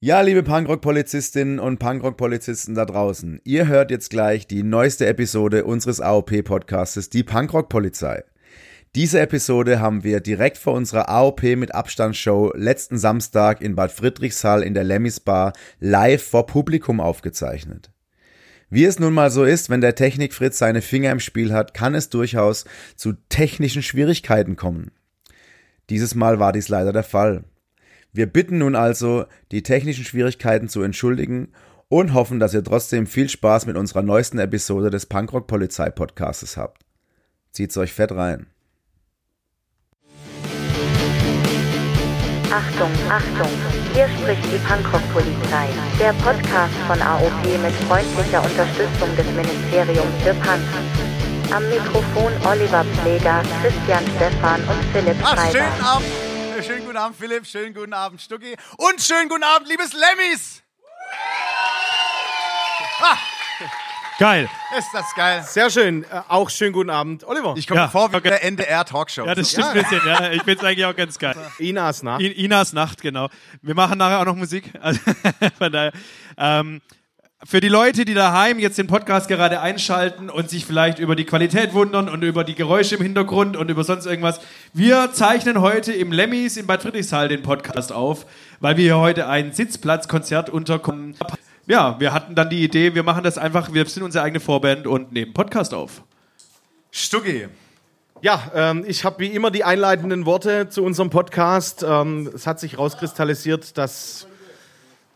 Ja, liebe Punkrock-Polizistinnen und Punkrock-Polizisten da draußen, ihr hört jetzt gleich die neueste Episode unseres AOP-Podcastes, die Punkrock-Polizei. Diese Episode haben wir direkt vor unserer AOP mit Abstandsshow letzten Samstag in Bad Friedrichshall in der Lemmys Bar live vor Publikum aufgezeichnet. Wie es nun mal so ist, wenn der Technikfritz seine Finger im Spiel hat, kann es durchaus zu technischen Schwierigkeiten kommen. Dieses Mal war dies leider der Fall. Wir bitten nun also, die technischen Schwierigkeiten zu entschuldigen und hoffen, dass ihr trotzdem viel Spaß mit unserer neuesten Episode des Punkrock Polizei Podcastes habt. Zieht's euch fett rein. Achtung, Achtung, hier spricht die Punkrock-Polizei, der Podcast von AOP mit freundlicher Unterstützung des Ministeriums für Punk. Am Mikrofon Oliver Pfleger, Christian Stephan und Philipp Ach, Schreiber. schönen Abend. Schönen guten Abend, Philipp. Schönen guten Abend, Stucki. Und schönen guten Abend, liebes Lemmys. Geil. Ist das geil. Sehr schön. Äh, auch schönen guten Abend, Oliver. Ich komme Ja, vor wie okay. der NDR-Talkshow. Ja, das stimmt ein bisschen, ja. Ich find's eigentlich auch ganz geil. Inas Nacht. I Inas Nacht, genau. Wir machen nachher auch noch Musik. Also, von daher, ähm, für die Leute, die daheim jetzt den Podcast gerade einschalten und sich vielleicht über die Qualität wundern und über die Geräusche im Hintergrund und über sonst irgendwas, wir zeichnen heute im Lemmys in Bad Friedrichshall den Podcast auf, weil wir hier heute ein Sitzplatzkonzert unterkommen. Ja, wir hatten dann die Idee, wir machen das einfach, wir sind unsere eigene Vorband und nehmen Podcast auf. Stucki. Ja, ähm, ich habe wie immer die einleitenden Worte zu unserem Podcast. Ähm, es hat sich rauskristallisiert, dass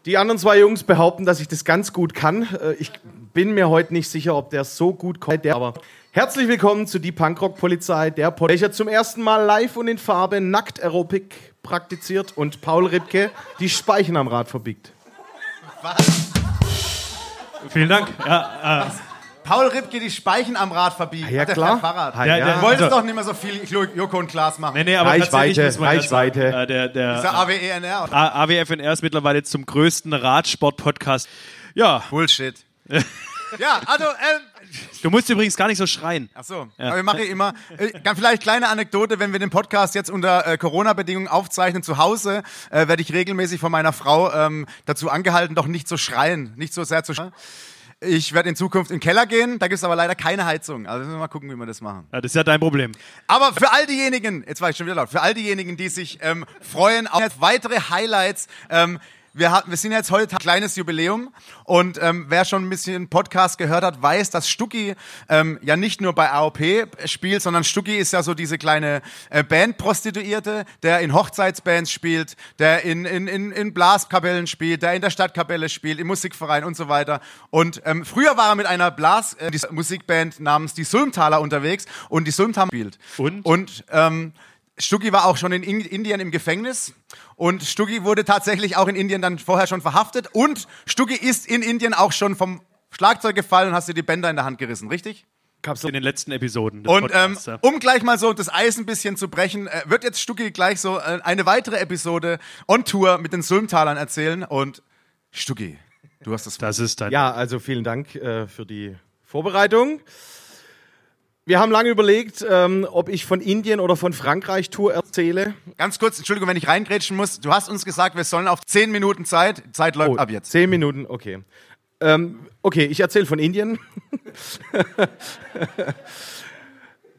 die anderen zwei Jungs behaupten, dass ich das ganz gut kann. Äh, ich bin mir heute nicht sicher, ob der so gut kommt. Aber herzlich willkommen zu die Punkrock-Polizei, der Pod welcher zum ersten Mal live und in Farbe Nackt-Aerobic praktiziert und Paul Ripke die Speichen am Rad verbiegt. Vielen Dank. Ja, äh, Paul Ripke die Speichen am Rad verbiegen. Ja, der klar. Fahrrad. Ja, Ja, ja. der- Du wolltest Also- doch nicht mehr so viel Jo- Joko und Klaas machen. Nee, nee, aber Reichweite, tatsächlich ja sagen, Reichweite. äh, der, der, Dieser AWENR. AWFNR ist mittlerweile zum größten Radsport-Podcast. Ja, Bullshit. ja, also, ähm, du musst übrigens gar nicht so schreien. Ach so, aber wir machen ja immer, äh, ganz vielleicht kleine Anekdote, wenn wir den Podcast jetzt unter äh, Corona-Bedingungen aufzeichnen zu Hause, äh, werde ich regelmäßig von meiner Frau ähm, dazu angehalten, doch nicht zu schreien, nicht so sehr zu schreien. Ich werde in Zukunft in den Keller gehen, da gibt es aber leider keine Heizung. Also müssen wir mal gucken, wie wir das machen. Ja, das ist ja dein Problem. Aber für all diejenigen, jetzt war ich schon wieder laut, für all diejenigen, die sich ähm, freuen auf weitere Highlights, ähm, wir, hatten, wir sind jetzt heute ein kleines Jubiläum und ähm, wer schon ein bisschen Podcast gehört hat, weiß, dass Stucki ähm, ja nicht nur bei AOP spielt, sondern Stucki ist ja so diese kleine äh, Bandprostituierte, der in Hochzeitsbands spielt, der in, in, in, in Blaskapellen spielt, der in der Stadtkapelle spielt, im Musikverein und so weiter. Und ähm, früher war er mit einer Blas äh, Musikband namens die Sulmtaler unterwegs und die Sulmtaler spielt. Und? Und ähm, Stucki war auch schon in In- Indien im Gefängnis und Stucki wurde tatsächlich auch in Indien dann vorher schon verhaftet und Stucki ist in Indien auch schon vom Schlagzeug gefallen und hast dir die Bänder in der Hand gerissen, richtig? In den letzten Episoden. des Und ähm, ja. um gleich mal so das Eis ein bisschen zu brechen, äh, wird jetzt Stucki gleich so äh, eine weitere Episode on Tour mit den Sulmtalern erzählen und Stucki, du hast das Wort. das ist dein. Ja, also vielen Dank äh, für die Vorbereitung. Wir haben lange überlegt, ähm, ob ich von Indien oder von Frankreich Tour erzähle. Ganz kurz, Entschuldigung, wenn ich reingrätschen muss. Du hast uns gesagt, wir sollen auf 10 Minuten Zeit. Zeit läuft Oh, ab jetzt. Zehn Minuten, okay. Ähm, okay, ich erzähle von Indien.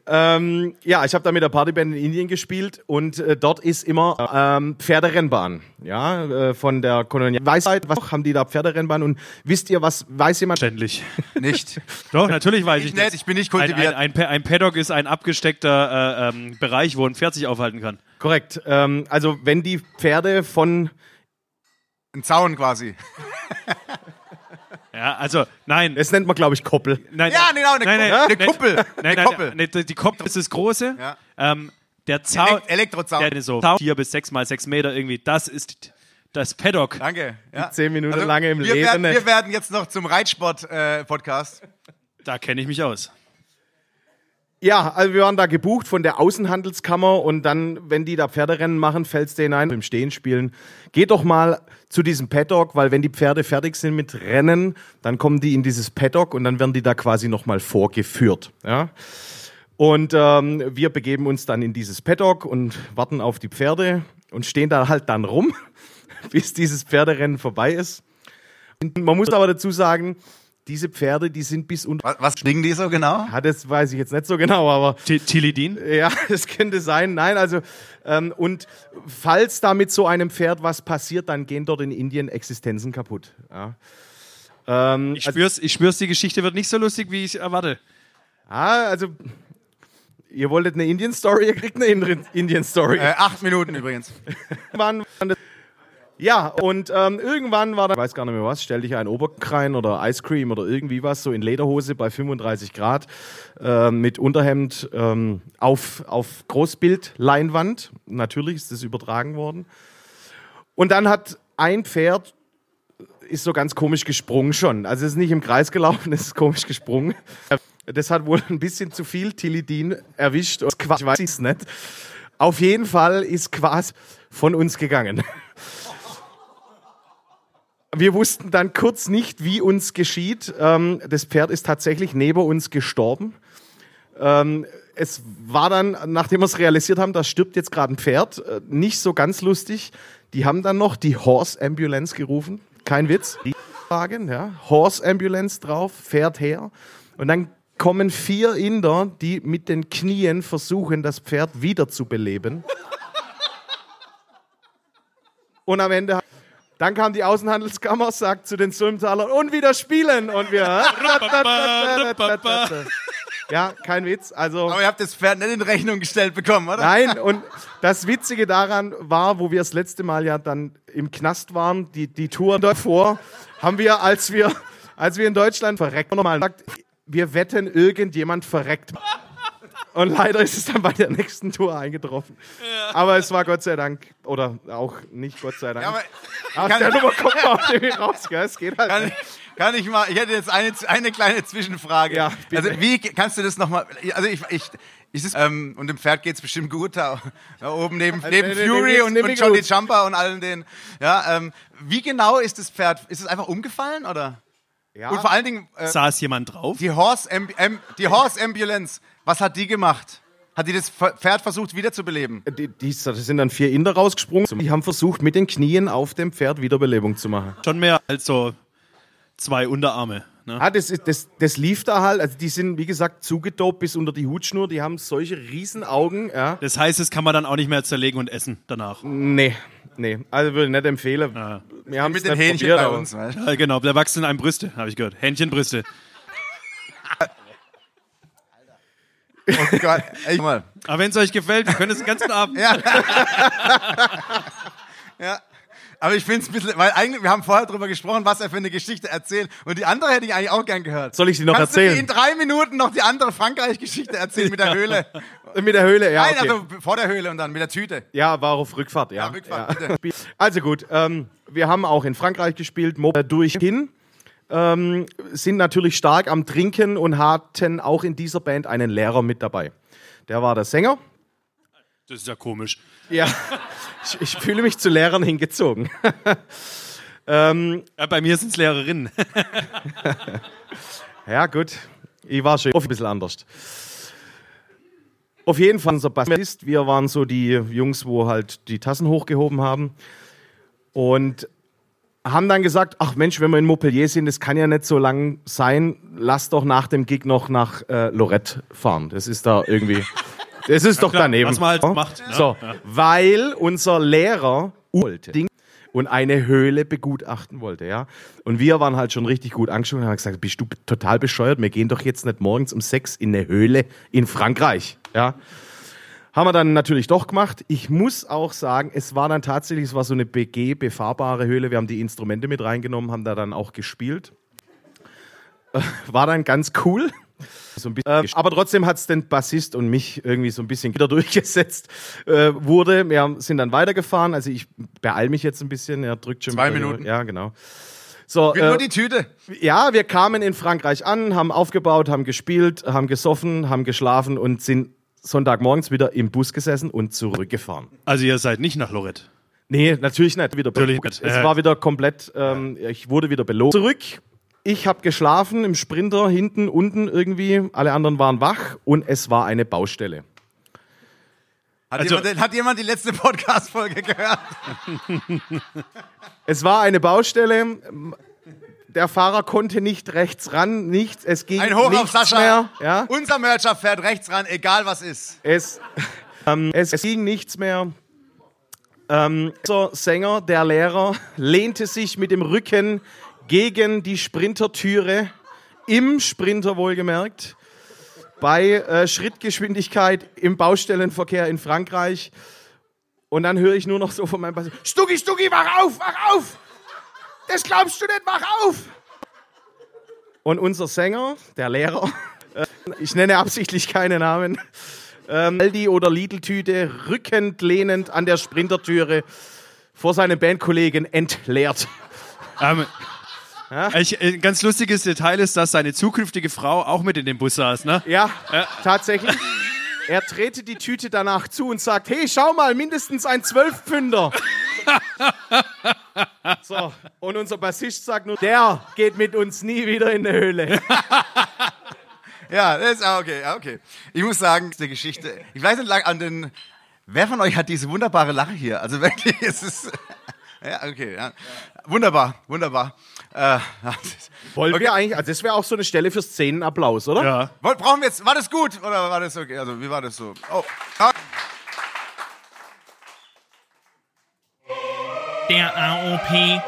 ähm, ja, ich habe da mit der Partyband in Indien gespielt und äh, dort ist immer ähm, Pferderennbahn. Ja, äh, von der Kolonial Weisheit, was haben die da Pferderennbahn und wisst ihr, was weiß jemand? Verständlich. Nicht. Doch, natürlich weiß Ich ich, nicht, ich bin nicht ein, kultiviert. ein, ein, Pa- ein Paddock ist ein abgesteckter äh, ähm, Bereich, wo ein Pferd sich aufhalten kann. Korrekt. Ähm, also wenn die Pferde von Ein Zaun quasi. Ja, also, nein. das nennt man glaube ich Koppel. nein Ja, genau, eine, nein, nein, Kuppel, eine nein, Kuppel. Nein, eine nein, Koppel. nein, die Koppel ist das Große. Ja. Ähm, der Zaun, Elek- Elektrozaun. der ist so vier bis sechs mal sechs Meter irgendwie, das ist das Paddock. Danke. Ja. Zehn Minuten lange im wir Leben Werden, nicht. wir werden jetzt noch zum Reitsport-Podcast. Da kenne ich mich aus. Ja, also wir waren da gebucht von der Außenhandelskammer und dann, wenn die da Pferderennen machen, fällst du hinein im Stehen spielen. Geht doch mal zu diesem Paddock, weil wenn die Pferde fertig sind mit Rennen, dann kommen die in dieses Paddock und dann werden die da quasi nochmal vorgeführt. Ja? Und ähm, wir begeben uns dann in dieses Paddock und warten auf die Pferde und stehen da halt dann rum bis dieses Pferderennen vorbei ist. Man muss aber dazu sagen, diese Pferde, die sind bis unter. Was, was schwingen die so genau? Ja, das weiß ich jetzt nicht so genau, aber T- Tilidin? ja, das könnte sein. Nein, also ähm, und falls da mit so einem Pferd was passiert, dann gehen dort in Indien Existenzen kaputt. Ja. Ähm, Ich spür's, ich spür's, die Geschichte wird nicht so lustig, wie ich erwarte. ah, also ihr wolltet eine Indien-Story, ihr kriegt eine Indien- Indien-Story. Äh, acht Minuten übrigens. Irgendwann waren das- ja, und ähm, irgendwann war da, ich weiß gar nicht mehr was, stell dich ein Oberkrein oder Ice Cream oder irgendwie was, so in Lederhose bei 35 Grad ähm, mit Unterhemd ähm, auf, auf Großbildleinwand. Natürlich ist das übertragen worden. Und dann hat ein Pferd, ist so ganz komisch gesprungen schon. Also es ist nicht im Kreis gelaufen, es ist komisch gesprungen. Das hat wohl ein bisschen zu viel Tilidin erwischt. Ich weiß es nicht. Auf jeden Fall ist Quas von uns gegangen. Wir wussten dann kurz nicht, wie uns geschieht. Ähm, das Pferd ist tatsächlich neben uns gestorben. Ähm, es war dann, nachdem wir es realisiert haben, da stirbt jetzt gerade ein Pferd, äh, nicht so ganz lustig. Die haben dann noch die Horse Ambulance gerufen. Kein Witz. Wagen, ja. Horse Ambulance drauf, fährt her. Und dann kommen vier Inder, die mit den Knien versuchen, das Pferd wiederzubeleben. Und am Ende, dann kam die Außenhandelskammer, sagt zu den Sulmtalern, und wieder spielen. Und wir, ja, kein Witz. Also, Aber ihr habt das Pferd nicht in Rechnung gestellt bekommen, oder? Nein, und das Witzige daran war, wo wir das letzte Mal ja dann im Knast waren, die, die Tour davor, haben wir, als wir, als wir in Deutschland verreckt, nochmal gesagt, wir wetten, irgendjemand verreckt. Und leider ist es dann bei der nächsten Tour eingetroffen. Aber es war Gott sei Dank, oder auch nicht Gott sei Dank. Ja, aber Aus kann- der Nummer kommt man auch irgendwie raus, gell? Es geht halt. kann nicht. ich, kann ich mal, ich hätte jetzt eine, eine kleine Zwischenfrage. Ja, bitte. also wie kannst du das nochmal, also ich, ich, ist es, ähm, und dem Pferd geht's bestimmt gut da, da oben neben, neben nee, Fury nee, und, und Johnny. Jumper und allen den, ja, ähm, wie genau ist das Pferd, ist es einfach umgefallen oder? Ja. Und vor allen Dingen, äh, Saß jemand drauf? die Horse, Am Am die Horse Ambulance, was hat die gemacht? Hat die das Pferd versucht wiederzubeleben? Die, die, das sind dann vier Inder rausgesprungen. Die haben versucht, mit den Knien auf dem Pferd Wiederbelebung zu machen. Schon mehr als so zwei Unterarme. Ne? Ah, das, ist- das, das lief da halt. Also die sind, wie gesagt, zugedopt bis unter die Hutschnur. Die haben solche riesen Augen. Ja. Das heißt, das kann man dann auch nicht mehr zerlegen und essen danach. Nee, nee. Also würde ich nicht empfehlen. Wir haben Mit den Hähnchen bei uns. weißt du? Ja, genau, da wachsen in einem Brüste, habe ich gehört. Hähnchenbrüste. Oh Gott, ey, mal. Aber wenn es euch gefällt, wir können es den ganzen Abend. Ja. ja. Aber ich finde es ein bisschen, weil eigentlich, wir haben vorher drüber gesprochen, was er für eine Geschichte erzählt. Und die andere hätte ich eigentlich auch gern gehört. Soll ich sie noch Kannst erzählen? du in drei Minuten noch die andere Frankreich-Geschichte erzählen mit der Höhle? Mit der Höhle, ja. Nein, okay. also vor der Höhle und dann mit der Tüte. Ja, war auf Rückfahrt, ja. Ja, Rückfahrt, bitte. Also gut, ähm, wir haben auch in Frankreich gespielt, Mo durchhin. Ähm, sind natürlich stark am Trinken und hatten auch in dieser Band einen Lehrer mit dabei. Der war der Sänger. Das ist ja komisch. Ja, ich, ich fühle mich zu Lehrern hingezogen. Ja, bei mir sind es Lehrerinnen. Ja, gut. Ich war schon oft ein bisschen anders. Auf jeden Fall unser Bassist. Wir waren so die Jungs, wo halt die Tassen hochgehoben haben. Und haben dann gesagt, ach Mensch, wenn wir in Montpellier sind, das kann ja nicht so lang sein, lass doch nach dem Gig noch nach äh, Lorette fahren. Das ist da irgendwie, das ist doch klar, daneben. was man halt macht, ne? So, weil unser Lehrer wollte und eine Höhle begutachten wollte, ja. Und wir waren halt schon richtig gut angeschaut und haben gesagt, bist du total bescheuert? Wir gehen doch jetzt nicht morgens um sechs in eine Höhle in Frankreich, ja. Haben wir dann natürlich doch gemacht. Ich muss auch sagen, es war dann tatsächlich, es war so eine BG, befahrbare Höhle. Wir haben die Instrumente mit reingenommen, haben da dann auch gespielt. Äh, War dann ganz cool. So bisschen, äh, aber trotzdem hat es den Bassist und mich irgendwie so ein bisschen wieder durchgesetzt. Äh, wurde, wir sind dann weitergefahren. Also ich beeil mich jetzt ein bisschen. Er drückt schon Zwei Minuten. Ja, genau. So, äh, nur die Tüte. ja, wir kamen in Frankreich an, haben aufgebaut, haben gespielt, haben gesoffen, haben geschlafen und sind Sonntagmorgens wieder im Bus gesessen und zurückgefahren. Also ihr seid nicht nach Lorette. Nee, natürlich nicht. Wieder Natürlich belohnt. nicht. Es war wieder komplett, ähm, ich wurde wieder belohnt. Zurück. Ich habe geschlafen im Sprinter, hinten, unten irgendwie. Alle anderen waren wach und es war eine Baustelle. Hat, Also- jemand, hat jemand die letzte Podcast-Folge gehört? Es war eine Baustelle. Der Fahrer konnte nicht rechts ran, nichts. Es ging Ein Hoch auf nichts Sascha. mehr. Ja? Unser Mercher fährt rechts ran, egal was ist. Es, ähm, es ging nichts mehr. Ähm, der Sänger, der Lehrer, lehnte sich mit dem Rücken gegen die Sprintertüre, im Sprinter wohlgemerkt, bei äh, Schrittgeschwindigkeit im Baustellenverkehr in Frankreich. Und dann höre ich nur noch so von meinem Pass: Stucki, Stucki, wach auf, wach auf! Das glaubst du nicht, wach auf! Und unser Sänger, der Lehrer, äh, ich nenne absichtlich keine Namen, ähm, Aldi oder Lidl-Tüte rückend lehnend an der Sprintertüre vor seinem Bandkollegen entleert. Ähm, ich, ein ganz lustiges Detail ist, dass seine zukünftige Frau auch mit in dem Bus saß, ne? Ja, tatsächlich. Er trete die Tüte danach zu und sagt, hey, schau mal, mindestens ein Zwölfpfünder. so, und unser Bassist sagt nur, der geht mit uns nie wieder in die Höhle. Ja, das ist ah, okay, okay. Ich muss sagen, die Geschichte. Ich weiß nicht lang an den. Wer von euch hat diese wunderbare Lache hier? Also wirklich, es ist. Ja, okay, ja. Wunderbar, wunderbar. Äh, Wollen wir eigentlich, also das wäre auch so eine Stelle für Szenenapplaus, oder? Ja. Brauchen wir jetzt, war das gut oder war das okay? Also, wie war das so? Oh. Der AOP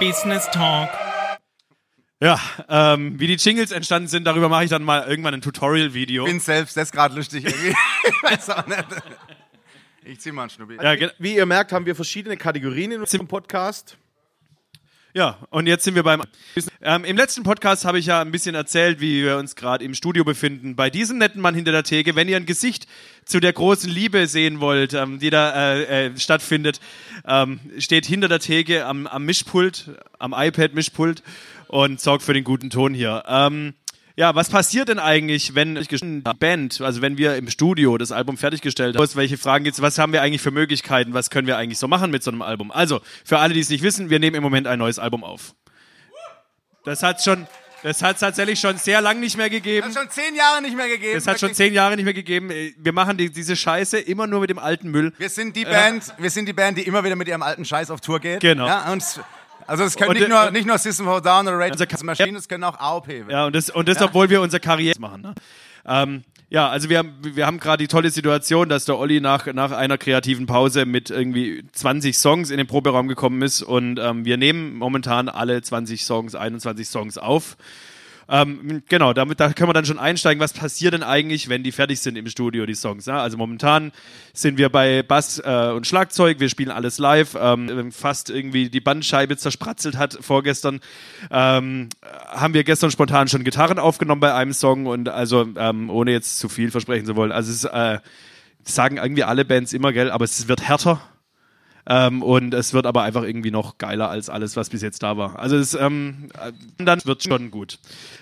Business Talk. Ja, ähm, wie die Jingles entstanden sind, darüber mache ich dann mal irgendwann ein Tutorial-Video. bin selbst, das ist gerade lustig irgendwie. ich weiß auch nicht. Ich zieh mal einen Schnubbi. Ja, Wie ihr merkt, haben wir verschiedene Kategorien in unserem Podcast. Ja, und jetzt sind wir beim. Ähm, Im letzten Podcast habe ich ja ein bisschen erzählt, wie wir uns gerade im Studio befinden. Bei diesem netten Mann hinter der Theke, wenn ihr ein Gesicht zu der großen Liebe sehen wollt, ähm, die da äh, äh, stattfindet, ähm, steht hinter der Theke am, am Mischpult, am iPad-Mischpult und sorgt für den guten Ton hier. Ähm, ja, was passiert denn eigentlich, wenn die Band, also wenn wir im Studio das Album fertiggestellt haben, welche Fragen gibt's, was haben wir eigentlich für Möglichkeiten, was können wir eigentlich so machen mit so einem Album? Also, für alle, die es nicht wissen, wir nehmen im Moment ein neues Album auf. Das hat schon, das hat tatsächlich schon sehr lang nicht mehr gegeben. Das hat schon zehn Jahre nicht mehr gegeben. Das hat schon Wirklich. zehn Jahre nicht mehr gegeben. Wir machen die, diese Scheiße immer nur mit dem alten Müll. Wir sind die Band, wir sind die Band, die immer wieder mit ihrem alten Scheiß auf Tour geht. Genau. Ja, und also es können Und nicht nur, nicht nur System a Down oder Rage the Machine, es können auch AOP. werden. Ja, und das, und das obwohl wir unsere Karriere machen. Ne? Ähm, ja, also wir haben, wir haben gerade die tolle Situation, dass der Olli nach, nach einer kreativen Pause mit irgendwie 20 Songs in den Proberaum gekommen ist und ähm, wir nehmen momentan alle 20 Songs, 21 Songs auf. Ähm, genau, damit da können wir dann schon einsteigen, was passiert denn eigentlich, wenn die fertig sind im Studio, die Songs. Ja? Also momentan sind wir bei Bass äh, und Schlagzeug, wir spielen alles live, ähm, fast irgendwie die Bandscheibe zerspratzelt hat vorgestern. Ähm, haben wir gestern spontan schon Gitarren aufgenommen bei einem Song und also ähm, ohne jetzt zu viel versprechen zu wollen. Also es äh, sagen irgendwie alle Bands immer, gell, aber es wird härter. Ähm, und es wird aber einfach irgendwie noch geiler als alles, was bis jetzt da war. Also es ähm, äh, dann wird schon gut.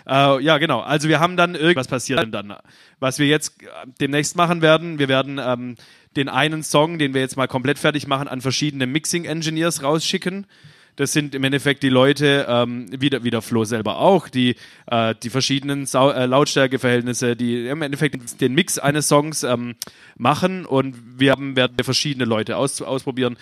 Äh, ja, genau. Also wir haben dann irgendwas passiert dann. Was wir jetzt äh, demnächst machen werden, wir werden ähm, den einen Song, den wir jetzt mal komplett fertig machen, an verschiedene Mixing Engineers rausschicken. Das sind im Endeffekt die Leute, ähm, wie, der, wie der Flo selber auch, die äh, die verschiedenen Sau äh, Lautstärkeverhältnisse, die im Endeffekt den Mix eines Songs ähm, machen und wir haben, werden verschiedene Leute aus, ausprobieren.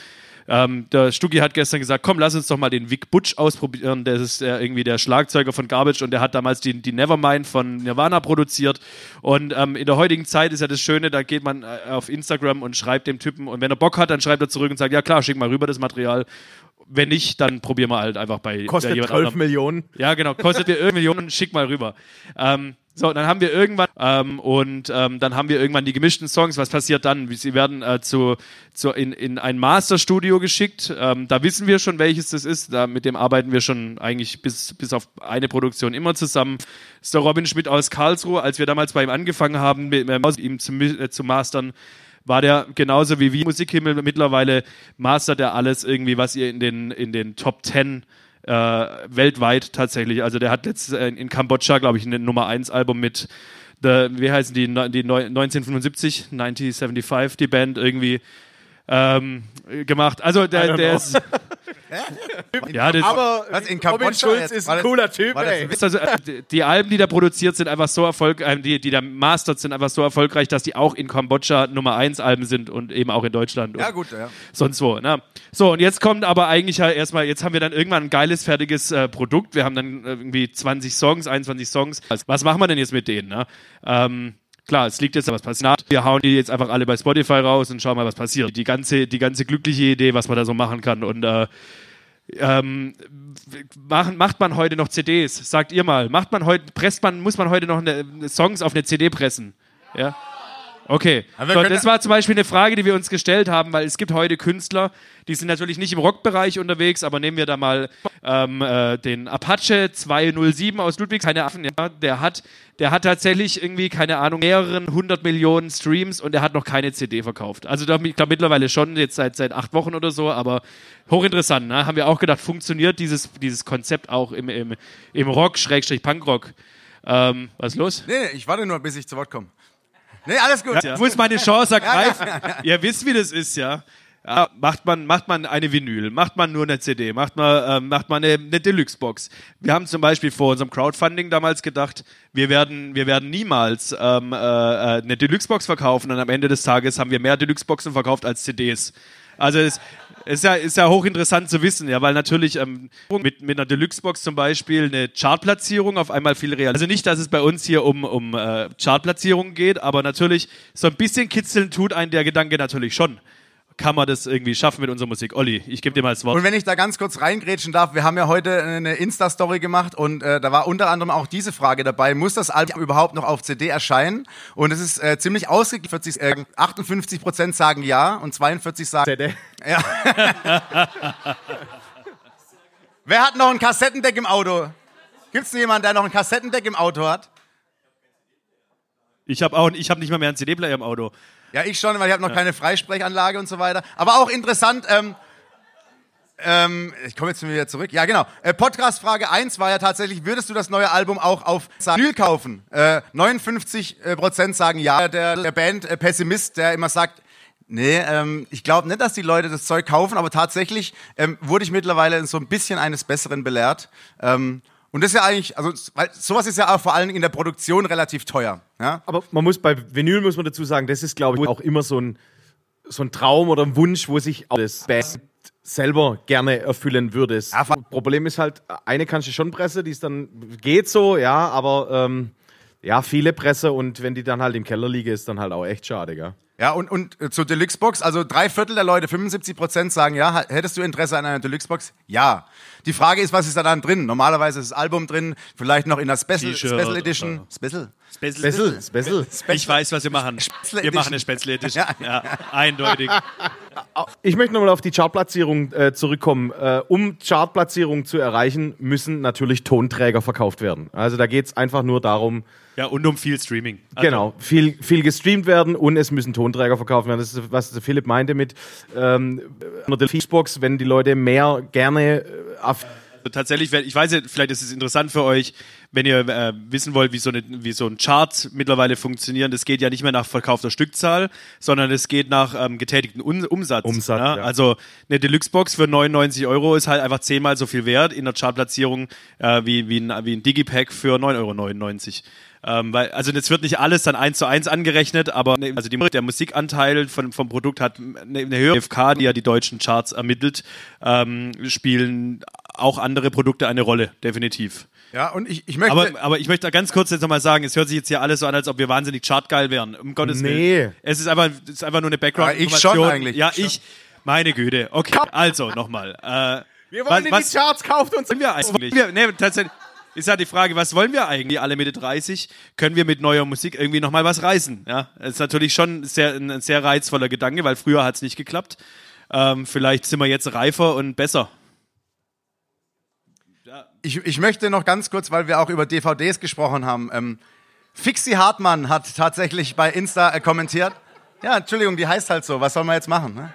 Ähm, der Stucki hat gestern gesagt, komm, lass uns doch mal den Vic Butch ausprobieren. Das ist äh, irgendwie der Schlagzeuger von Garbage und der hat damals die, die Nevermind von Nirvana produziert. Und ähm, in der heutigen Zeit ist ja das Schöne, da geht man äh, auf Instagram und schreibt dem Typen und wenn er Bock hat, dann schreibt er zurück und sagt, ja klar, schick mal rüber das Material. Wenn nicht, dann probieren wir halt einfach bei Kostet jemand 12 anderem. Millionen. Ja, genau. Kostet dir irgendeine Millionen, schick mal rüber. Ähm, so, dann haben wir irgendwann ähm, und ähm, dann haben wir irgendwann die gemischten Songs. Was passiert dann? Sie werden äh, zu, zu in, in ein Masterstudio geschickt. Ähm, da wissen wir schon, welches das ist. Da, mit dem arbeiten wir schon eigentlich bis, bis auf eine Produktion immer zusammen. Ist der Robin Schmidt aus Karlsruhe. Als wir damals bei ihm angefangen haben, mit, mit ihm zu, äh, zu mastern, war der genauso wie wir Musikhimmel mittlerweile mastert er alles irgendwie, was ihr in den, in den Top 10 äh, weltweit tatsächlich. Also der hat jetzt äh, in Kambodscha, glaube ich, ein Nummer 1 Album mit The, wie heißen die, die neu- 1975, 1975, die Band irgendwie ähm, gemacht. Also der, der ist. ja, das, Aber Was, in Robin Kambodscha Schulz jetzt? ist ein das- cooler Typ, ey. also, äh, die- Alben, die da produziert sind, einfach so erfolgreich, äh, die, die da mastert sind, einfach so erfolgreich, dass die auch in Kambodscha Nummer 1 Alben sind und eben auch in Deutschland. Ja, gut, ja. sonst wo. Ne? So, und jetzt kommt aber eigentlich ja erstmal, jetzt haben wir dann irgendwann ein geiles, fertiges äh, Produkt. Wir haben dann äh, irgendwie 20 Songs, 21 Songs. Also, was machen wir denn jetzt mit denen? Ne? Ähm, klar, es liegt jetzt, was passiert. Wir hauen die jetzt einfach alle bei Spotify raus und schauen mal, was passiert. Die ganze, die ganze glückliche Idee, was man da so machen kann. Und äh, ähm, machen, macht man heute noch CDs? Sagt ihr mal. Macht man heute, presst man, muss man heute noch eine, Songs auf eine CD pressen? Ja. Okay. So, das war zum Beispiel eine Frage, die wir uns gestellt haben, weil es gibt heute Künstler, die sind natürlich nicht im Rockbereich unterwegs, aber nehmen wir da mal ähm, äh, den Apache 207 aus Ludwigs, keine Affen, ja, der hat, der hat tatsächlich irgendwie, keine Ahnung, mehreren hundert Millionen Streams und er hat noch keine CD verkauft. Also da, ich glaube mittlerweile schon, jetzt seit, seit acht Wochen oder so, aber hochinteressant, ne? haben wir auch gedacht, funktioniert dieses, dieses Konzept auch im, im, im Rock, Schrägstrich Punkrock. Ähm, was ist los? Nee, nee, ich warte nur, bis ich zu Wort komme. Nee, alles gut. Ja. Ich muss meine Chance ergreifen. Ihr wisst, wie das ist, ja. ja macht, man, macht man eine Vinyl, macht man nur eine CD, macht man, ähm, macht man eine, eine Deluxe-Box. Wir haben zum Beispiel vor unserem Crowdfunding damals gedacht, wir werden, wir werden niemals ähm, äh, äh, eine Deluxe-Box verkaufen und am Ende des Tages haben wir mehr Deluxe-Boxen verkauft als CDs. Also es ist ja, ist ja hochinteressant zu wissen, ja, weil natürlich ähm, mit, mit einer Deluxe-Box zum Beispiel eine Chartplatzierung auf einmal viel real. Also nicht, dass es bei uns hier um, um äh, Chartplatzierungen geht, aber natürlich so ein bisschen kitzeln tut ein der Gedanke natürlich schon. Kann man das irgendwie schaffen mit unserer Musik? Olli, ich gebe dir mal das Wort. Und wenn ich da ganz kurz reingrätschen darf, wir haben ja heute eine Insta-Story gemacht und äh, da war unter anderem auch diese Frage dabei, muss das Album überhaupt noch auf CD erscheinen? Und es ist äh, ziemlich ausgeglichen, 40, äh, 58 Prozent sagen ja und 42 sagen CD. ja. Wer hat noch ein Kassettendeck im Auto? Gibt es jemanden, der noch ein Kassettendeck im Auto hat? Ich habe auch, ich habe nicht mal mehr einen CD-Player im Auto. Ja, ich schon, weil ich habe noch keine Freisprechanlage und so weiter. Aber auch interessant, ähm, ähm, ich komme jetzt wieder zurück. Ja, genau. Äh, Podcast-Frage 1 war ja tatsächlich, würdest du das neue Album auch auf Vinyl kaufen? Äh, 59 äh, Prozent sagen ja. Der, der Band äh, Pessimist, der immer sagt, nee, ähm, ich glaube nicht, dass die Leute das Zeug kaufen, aber tatsächlich ähm, wurde ich mittlerweile so ein bisschen eines Besseren belehrt. Ähm, und das ist ja eigentlich, also weil sowas ist ja auch vor allem in der Produktion relativ teuer. Ja? Aber man muss bei Vinyl muss man dazu sagen, das ist glaube ich auch immer so ein so ein Traum oder ein Wunsch, wo sich auch das Band selber gerne erfüllen würde. Das Ja, Problem ist halt, eine kannst du schon pressen, die ist dann geht so, ja, aber ähm, ja, viele Presse und wenn die dann halt im Keller liegen, ist dann halt auch echt schade, gell? Ja, und, und äh, zur Deluxe-Box, also drei Viertel der Leute, 75 Prozent sagen ja. Hättest du Interesse an einer Deluxe-Box? Ja. Die Frage ist, was ist da dann drin? Normalerweise ist das Album drin, vielleicht noch in der Special, Special Edition. Special? Special, Special. Ich weiß, was wir machen. Spätzle Wir machen eine Spätzle Edition. Ja, eindeutig. Ich möchte nochmal auf die Chartplatzierung äh, zurückkommen. Äh, um Chartplatzierung zu erreichen, müssen natürlich Tonträger verkauft werden. Also da geht es einfach nur darum, Ja, und um viel Streaming. Also, Genau, viel, viel gestreamt werden und es müssen Tonträger verkauft werden. Das ist, was Philipp meinte mit ähm, der Xbox, wenn die Leute mehr gerne äh, auf Tatsächlich, wär- ich weiß ja, vielleicht ist es interessant für euch, wenn ihr äh, wissen wollt, wie so, eine, wie so ein Chart mittlerweile funktioniert. Das geht ja nicht mehr nach verkaufter Stückzahl, sondern es geht nach ähm, getätigten Un Umsatz. Umsatz, ja? ja. Also eine Deluxe-Box für 99 Euro ist halt einfach zehnmal so viel wert in der Chartplatzierung äh, wie, wie, ein, wie ein Digipack für 9,99 Euro. Ähm, weil, also jetzt wird nicht alles dann eins zu eins angerechnet, aber ne, also die, der Musikanteil von, vom Produkt hat eine, eine höhere FK, die ja die deutschen Charts ermittelt, ähm, spielen auch andere Produkte eine Rolle, definitiv. Ja, und ich, ich möchte. Aber, aber ich möchte da ganz kurz jetzt nochmal sagen, es hört sich jetzt hier alles so an, als ob wir wahnsinnig chartgeil wären. Um Gottes Nee. Willen. Es ist einfach, es ist einfach nur eine background Ja, ich schon eigentlich. Ja, Ich. Meine Güte. Okay, also nochmal. Äh, Wir wollen in die Charts, kauft uns wollen wir eigentlich? Wir, nee, tatsächlich. Ist ja die Frage, was wollen wir eigentlich? Alle Mitte 30 können wir mit neuer Musik irgendwie nochmal was reißen. Ja, das ist natürlich schon sehr, ein sehr reizvoller Gedanke, weil früher hat es nicht geklappt. Ähm, vielleicht sind wir jetzt reifer und besser. Ich, ich möchte noch ganz kurz, weil wir auch über DVDs gesprochen haben. Ähm, Fixie Hartmann hat tatsächlich bei Insta äh, kommentiert. Ja, Entschuldigung, die heißt halt so. Was soll man jetzt machen? Ne?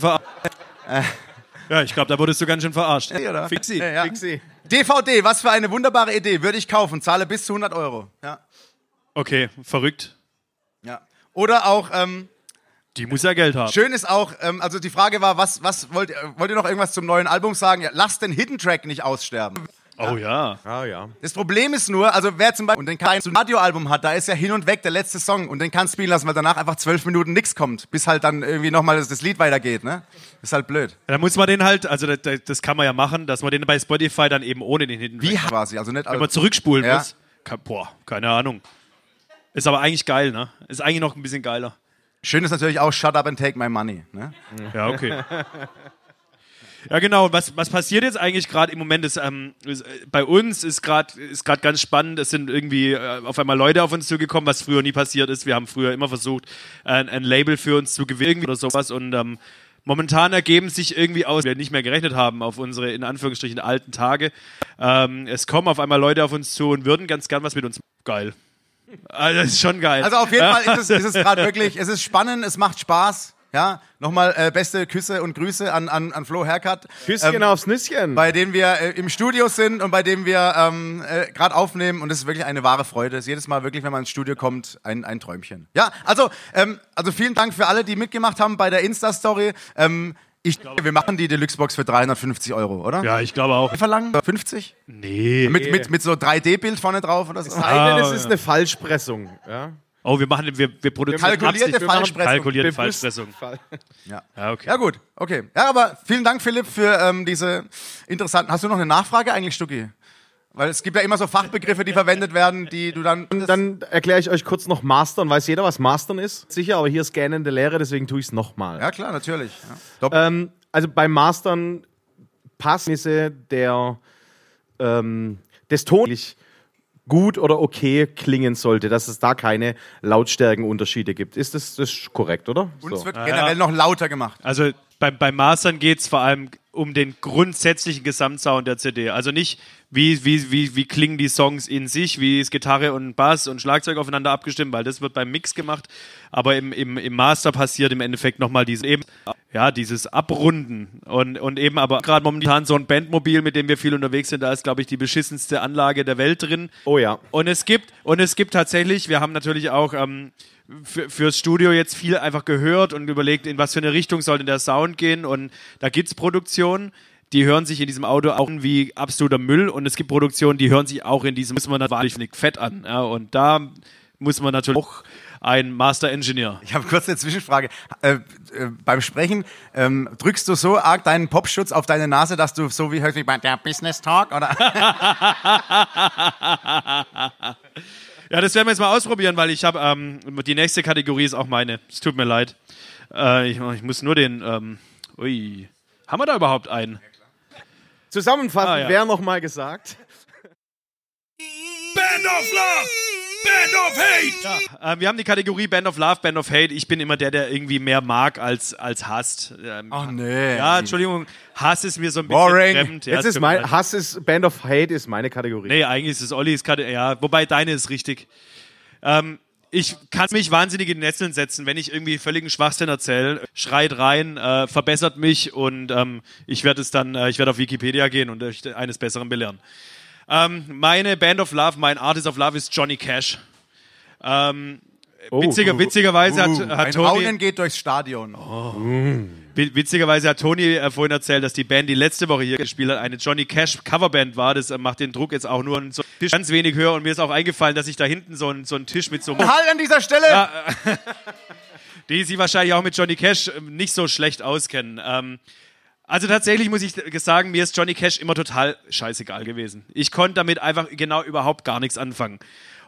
Ver ja, ich glaube, da wurdest du ganz schön verarscht. Oder? Fixi. Ja, ja. Fixi. DVD, was für eine wunderbare Idee. Würde ich kaufen. Zahle bis zu 100 Euro. Ja. Okay, verrückt. ja. Oder auch ähm, Die muss ja Geld haben. Schön ist auch, ähm, also die Frage war, was, was wollt, ihr- wollt ihr noch irgendwas zum neuen Album sagen? Ja, lasst den Hidden Track nicht aussterben. Oh ja. Ah ja. Das Problem ist nur, also wer zum Beispiel und den kein Radioalbum hat, da ist ja hin und weg der letzte Song und den kannst spielen lassen, weil danach einfach zwölf Minuten nichts kommt, bis halt dann irgendwie nochmal das, das Lied weitergeht, ne? Ist halt blöd. Da muss man den halt, also das, das kann man ja machen, dass man den bei Spotify dann eben ohne den hinten Wie quasi, also nicht Wenn man also, zurückspulen Ja. muss. Ke- Boah, keine Ahnung. Ist aber eigentlich geil, ne? Ist eigentlich noch ein bisschen geiler. Schön ist natürlich auch Shut Up and Take My Money, ne? Ja, okay. Ja, genau. Was, was passiert jetzt eigentlich gerade im Moment? Ist, ähm, ist, äh, bei uns ist gerade ist ganz spannend. Es sind irgendwie äh, auf einmal Leute auf uns zugekommen, was früher nie passiert ist. Wir haben früher immer versucht, ein, ein Label für uns zu gewinnen oder sowas. Und ähm, momentan ergeben sich irgendwie aus, wir nicht mehr gerechnet haben auf unsere in Anführungsstrichen alten Tage. Ähm, es kommen auf einmal Leute auf uns zu und würden ganz gern was mit uns. Geil. Also, das ist schon geil. Also auf jeden Fall ist es, ist es gerade wirklich, es ist spannend, es macht Spaß. Ja, nochmal äh, beste Küsse und Grüße an, an, an Flo Haircut. Küsschen Ähm, aufs Nüsschen. bei dem wir äh, im Studio sind und bei dem wir ähm, äh, gerade aufnehmen und es ist wirklich eine wahre Freude. Es ist jedes Mal wirklich, wenn man ins Studio kommt, ein, ein Träumchen. Ja, also, ähm, also vielen Dank für alle, die mitgemacht haben bei der Insta-Story. Ähm, ich, wir machen die Deluxe-Box für 350 Euro, oder? ja, ich glaube auch. Wir verlangen 50? Nee. Mit, mit, mit so 3D-Bild vorne drauf oder so? Sei denn, Ah, es ist eine Falschpressung. Ja? Oh, wir machen, wir, wir produzieren Kalkulierte Falschpressung. Kalkulierte Falschpressung. Fall- Ja. Ja, okay. Ja, gut, okay. Ja, aber vielen Dank, Philipp, für ähm, diese interessanten. Hast du noch eine Nachfrage eigentlich, Stucki? Weil es gibt ja immer so Fachbegriffe, die verwendet werden, die du dann. Dann erkläre ich euch kurz noch Mastern. Weiß jeder, was Mastern ist? Sicher, aber hier ist gähnende Lehre, deswegen tue ich es nochmal. ja, klar, natürlich. Ja. Ähm, also beim Mastern Passnisse der ähm, des Tons gut oder okay klingen sollte, dass es da keine Lautstärkenunterschiede gibt. Ist das, das ist korrekt, oder? Uns So. wird ja. generell noch lauter gemacht. Also beim, beim Mastern geht es vor allem um den grundsätzlichen Gesamtsound der CD. Also nicht, wie, wie, wie, wie klingen die Songs in sich, wie ist Gitarre und Bass und Schlagzeug aufeinander abgestimmt, weil das wird beim Mix gemacht. Aber im, im, im Master passiert im Endeffekt nochmal dieses eben, ja, dieses Abrunden. Und, und eben aber gerade momentan so ein Bandmobil, mit dem wir viel unterwegs sind, da ist, glaube ich, die beschissenste Anlage der Welt drin. Oh ja. Und es gibt, und es gibt tatsächlich, wir haben natürlich auch ähm, für, fürs Studio jetzt viel einfach gehört und überlegt, in was für eine Richtung soll denn der Sound gehen. Und da gibt's Produktionen, die hören sich in diesem Auto auch wie absoluter Müll. Und es gibt Produktionen, die hören sich auch in diesem, muss man natürlich fett an. Ja, und da muss man natürlich auch ein Master Engineer. Ich habe kurz eine Zwischenfrage. Äh, äh, beim Sprechen ähm, drückst du so arg deinen Popschutz auf deine Nase, dass du so wie häufig bei der Business Talk oder Ja, das werden wir jetzt mal ausprobieren, weil ich habe, ähm, die nächste Kategorie ist auch meine. Es tut mir leid. Äh, ich, ich muss nur den, ähm, ui. Haben wir da überhaupt einen? Zusammenfassend Ah, ja. wäre noch mal gesagt. Band of Love! Band of Hate! Äh, wir haben die Kategorie Band of Love, Band of Hate. Ich bin immer der, der irgendwie mehr mag als, als hasst. Ähm, Ach nee. Ja, Entschuldigung, Hass ist mir so ein bisschen Boring. fremd. Ja, Jetzt ist mein. Hass ist Band of Hate ist meine Kategorie. Nee, eigentlich ist es Ollis Kategorie. Ja, wobei deine ist richtig. Ähm, ich kann mich wahnsinnig in Nesseln setzen, wenn ich irgendwie völligen Schwachsinn erzähle. Schreit rein, äh, verbessert mich und ähm, ich werde es dann, äh, ich werde auf Wikipedia gehen und euch eines Besseren belehren. Ähm, meine Band of Love, mein Artist of Love ist Johnny Cash. Ähm, witziger, witzigerweise hat, Uh, hat ein Tony, Raunen geht durchs Stadion. Wi- Witzigerweise hat Toni äh, vorhin erzählt, dass die Band, die letzte Woche hier gespielt hat, eine Johnny Cash Coverband war. Das äh, macht den Druck jetzt auch nur so Tisch ganz wenig höher. Und mir ist auch eingefallen, dass ich da hinten so einen so einen Tisch mit so einem Halt an dieser Stelle! die sie wahrscheinlich auch mit Johnny Cash äh, nicht so schlecht auskennen. Ähm, also tatsächlich muss ich sagen, mir ist Johnny Cash immer total scheißegal gewesen. Ich konnte damit einfach genau überhaupt gar nichts anfangen.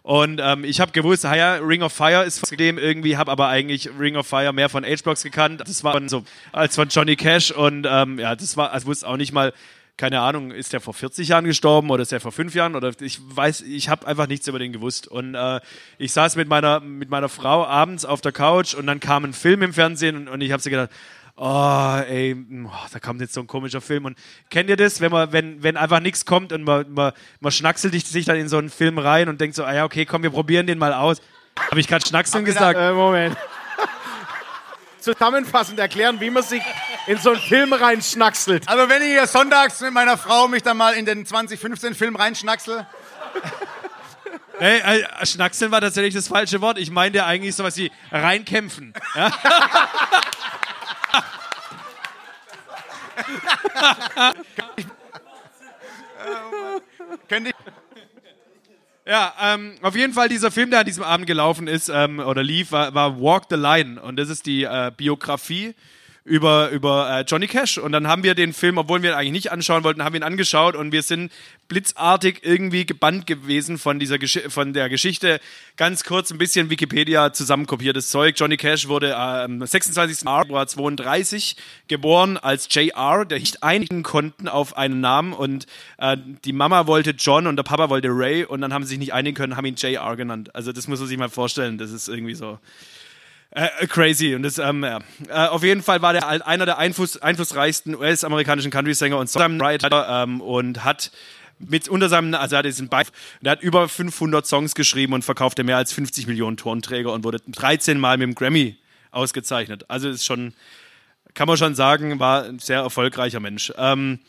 Und ähm, ich habe gewusst, ah ja, Ring of Fire ist von dem irgendwie, habe aber eigentlich Ring of Fire mehr von H-Box gekannt. Das war von so als von Johnny Cash und ähm, ja, das war, also wusste auch nicht mal, keine Ahnung, ist der vor 40 Jahren gestorben oder ist der vor fünf Jahren oder ich weiß, ich habe einfach nichts über den gewusst. Und äh, ich saß mit meiner mit meiner Frau abends auf der Couch und dann kam ein Film im Fernsehen und, und ich habe sie gedacht, oh, ey, oh, da kommt jetzt so ein komischer Film. Und kennt ihr das, wenn man, wenn, wenn einfach nichts kommt und man, man, man schnackselt sich dann in so einen Film rein und denkt so, ah ja, okay, komm, wir probieren den mal aus. Habe ich gerade Schnackseln gesagt? Äh, Moment. Zusammenfassend erklären, wie man sich in so einen Film reinschnackselt. Also wenn ich hier sonntags mit meiner Frau mich dann mal in den 2015-Film reinschnacksel. Ey, äh, Schnackseln war tatsächlich das falsche Wort. Ich meinte eigentlich sowas wie reinkämpfen. Ja? Könnte ich. Ja, ähm, auf jeden Fall dieser Film, der an diesem Abend gelaufen ist ähm, oder lief, war, war Walk the Line und das ist die äh, Biografie über, über äh, Johnny Cash. Und dann haben wir den Film, obwohl wir ihn eigentlich nicht anschauen wollten, haben wir ihn angeschaut und wir sind blitzartig irgendwie gebannt gewesen von, dieser Gesch von der Geschichte. Ganz kurz ein bisschen Wikipedia zusammenkopiertes Zeug. Johnny Cash wurde am 26. Februar 32 geboren als JR, der nicht einigen konnten auf einen Namen und äh, die Mama wollte John und der Papa wollte Ray und dann haben sie sich nicht einigen können, haben ihn JR genannt. Also das muss man sich mal vorstellen. Das ist irgendwie so. Äh, crazy. Und das, ähm, ja. äh, auf jeden Fall war der einer der Einfluss, einflussreichsten US-amerikanischen Country-Sänger und Songwriter ähm, und hat mit unter seinem, also er hat diesen Beif, der hat über 500 Songs geschrieben und verkaufte mehr als 50 Millionen Tonträger und wurde 13 Mal mit dem Grammy ausgezeichnet. Also ist schon, kann man schon sagen, war ein sehr erfolgreicher Mensch. Ähm,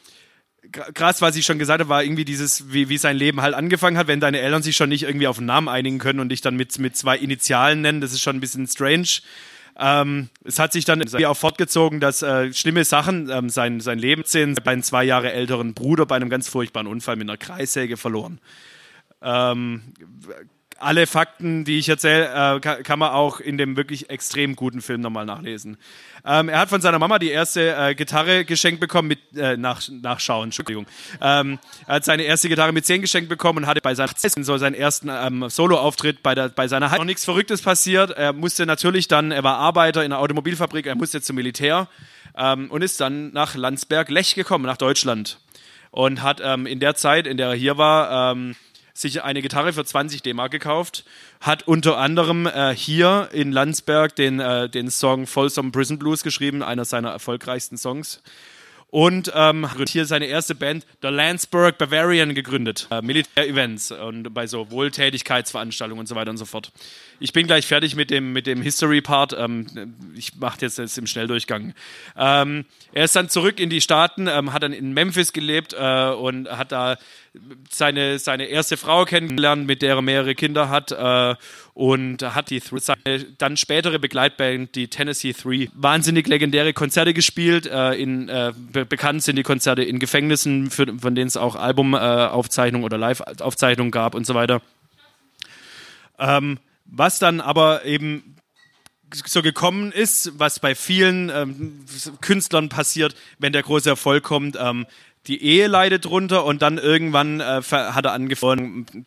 krass, was ich schon gesagt habe, war irgendwie dieses, wie, wie sein Leben halt angefangen hat, wenn deine Eltern sich schon nicht irgendwie auf einen Namen einigen können und dich dann mit, mit zwei Initialen nennen, das ist schon ein bisschen strange. Ähm, es hat sich dann auch fortgezogen, dass äh, schlimme Sachen ähm, sein, sein Leben sind. Bei einem zwei Jahre älteren Bruder bei einem ganz furchtbaren Unfall mit einer Kreissäge verloren. Ähm, alle Fakten, die ich erzähle, äh, kann, kann, man auch in dem wirklich extrem guten Film nochmal nachlesen. Ähm, er hat von seiner Mama die erste äh, Gitarre geschenkt bekommen mit äh, nach, nachschauen, Entschuldigung. Ähm, er hat seine erste Gitarre mit 10 geschenkt bekommen und hatte bei seiner so seinen ersten ähm, Solo-Auftritt bei, der, bei seiner Heim. Noch nichts Verrücktes passiert. Er musste natürlich dann, er war Arbeiter in einer Automobilfabrik, er musste zum Militär ähm, und ist dann nach Landsberg-Lech gekommen, nach Deutschland. Und hat ähm, in der Zeit, in der er hier war, ähm, sich eine Gitarre für 20 D-Mark gekauft, hat unter anderem äh, hier in Landsberg den, äh, den Song Folsom Prison Blues geschrieben, einer seiner erfolgreichsten Songs. Und ähm, hat hier seine erste Band, The Landsberg Bavarian, gegründet. Äh, Militär-Events und bei so Wohltätigkeitsveranstaltungen und so weiter und so fort. Ich bin gleich fertig mit dem, mit dem History-Part. Ähm, ich mache jetzt, jetzt im Schnelldurchgang. Ähm, er ist dann zurück in die Staaten, ähm, hat dann in Memphis gelebt äh, und hat da seine, seine erste Frau kennengelernt, mit der er mehrere Kinder hat äh, und hat die seine dann spätere Begleitband, die Tennessee Three, wahnsinnig legendäre Konzerte gespielt. Äh, in, äh, be bekannt sind die Konzerte in Gefängnissen, für, von denen es auch Albumaufzeichnungen oder Live-Aufzeichnungen gab und so weiter. Ähm, was dann aber eben so gekommen ist, was bei vielen ähm, Künstlern passiert, wenn der große Erfolg kommt, ähm, die Ehe leidet drunter und dann irgendwann äh, hat er angefangen,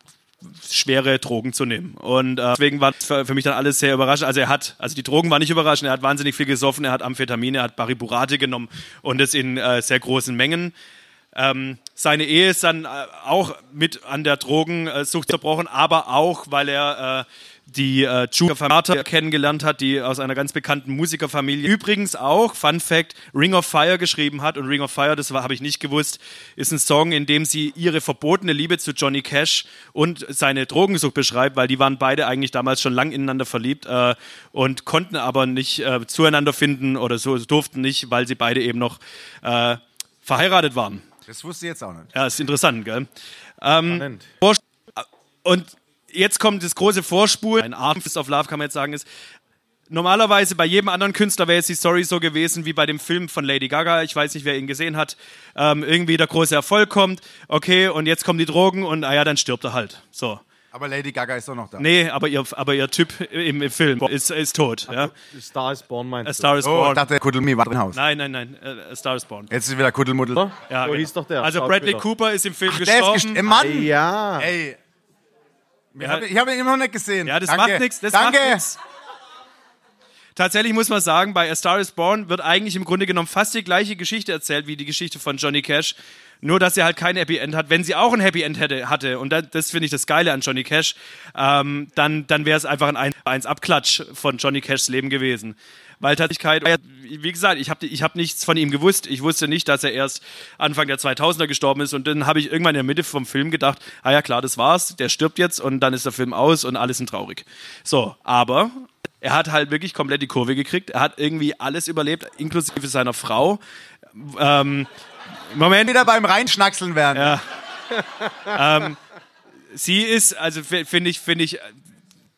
schwere Drogen zu nehmen. Und äh, deswegen war für, für, mich dann alles sehr überraschend. Also er hat, also die Drogen waren nicht überraschend, er hat wahnsinnig viel gesoffen, er hat Amphetamine, er hat Bariburate genommen und das in äh, sehr großen Mengen. Ähm, seine Ehe ist dann äh, auch mit an der Drogensucht zerbrochen, aber auch, weil er äh, die äh, Martha kennengelernt hat, die aus einer ganz bekannten Musikerfamilie übrigens auch, Fun Fact, Ring of Fire geschrieben hat. Und Ring of Fire, das habe ich nicht gewusst, ist ein Song, in dem sie ihre verbotene Liebe zu Johnny Cash und seine Drogensucht beschreibt, weil die waren beide eigentlich damals schon lang ineinander verliebt äh, und konnten aber nicht äh, zueinander finden oder so durften nicht, weil sie beide eben noch äh, verheiratet waren. Das wusste ich jetzt auch nicht. Ja, ist interessant, gell? Ähm, und jetzt kommt das große Vorspulen. Ein Artist of Love kann man jetzt sagen, ist normalerweise bei jedem anderen Künstler wäre jetzt die Story so gewesen wie bei dem Film von Lady Gaga. Ich weiß nicht, wer ihn gesehen hat. Ähm, irgendwie der große Erfolg kommt. Okay, und jetzt kommen die Drogen und ah ja, dann stirbt er halt. So. Aber Lady Gaga ist doch noch da. Nee, aber ihr, aber ihr Typ im, im Film ist, ist tot. Ja? A Star is Born meinst A Star is Oh, Born. ich dachte, Kuddelmi war drin Haus. Nein, nein, nein. äh, A Star is Born. Jetzt ist wieder Kuddelmuddel. du? Ja, so genau. hieß doch der. Also. Bradley Cooper ist im Film Der ist gestorben. gest- Ey, Mann! Ja. Ey. Ich Ja. habe hab ihn immer noch nicht gesehen. Ja, das Danke. macht nichts. Danke. macht nichts. Tatsächlich muss man sagen, bei A Star is Born wird eigentlich im Grunde genommen fast die gleiche Geschichte erzählt wie die Geschichte von Johnny Cash. Nur, dass sie halt kein Happy End hat. Wenn sie auch ein Happy End hätte, hatte, und das, das finde ich das Geile an Johnny Cash, ähm, dann, dann wäre es einfach ein 1-Abklatsch von Johnny Cashs Leben gewesen. Weil Tatsächlichkeit, wie gesagt, ich habe ich hab nichts von ihm gewusst. Ich wusste nicht, dass er erst Anfang der 2000er gestorben ist. Und dann habe ich irgendwann in der Mitte vom Film gedacht, ah ja klar, das war's, der stirbt jetzt und dann ist der Film aus und alles sind traurig. So, aber er hat halt wirklich komplett die Kurve gekriegt. Er hat irgendwie alles überlebt, inklusive seiner Frau. Ähm, Moment, Wieder beim Reinschnackseln werden. Ja. sie ist, also finde ich, finde ich,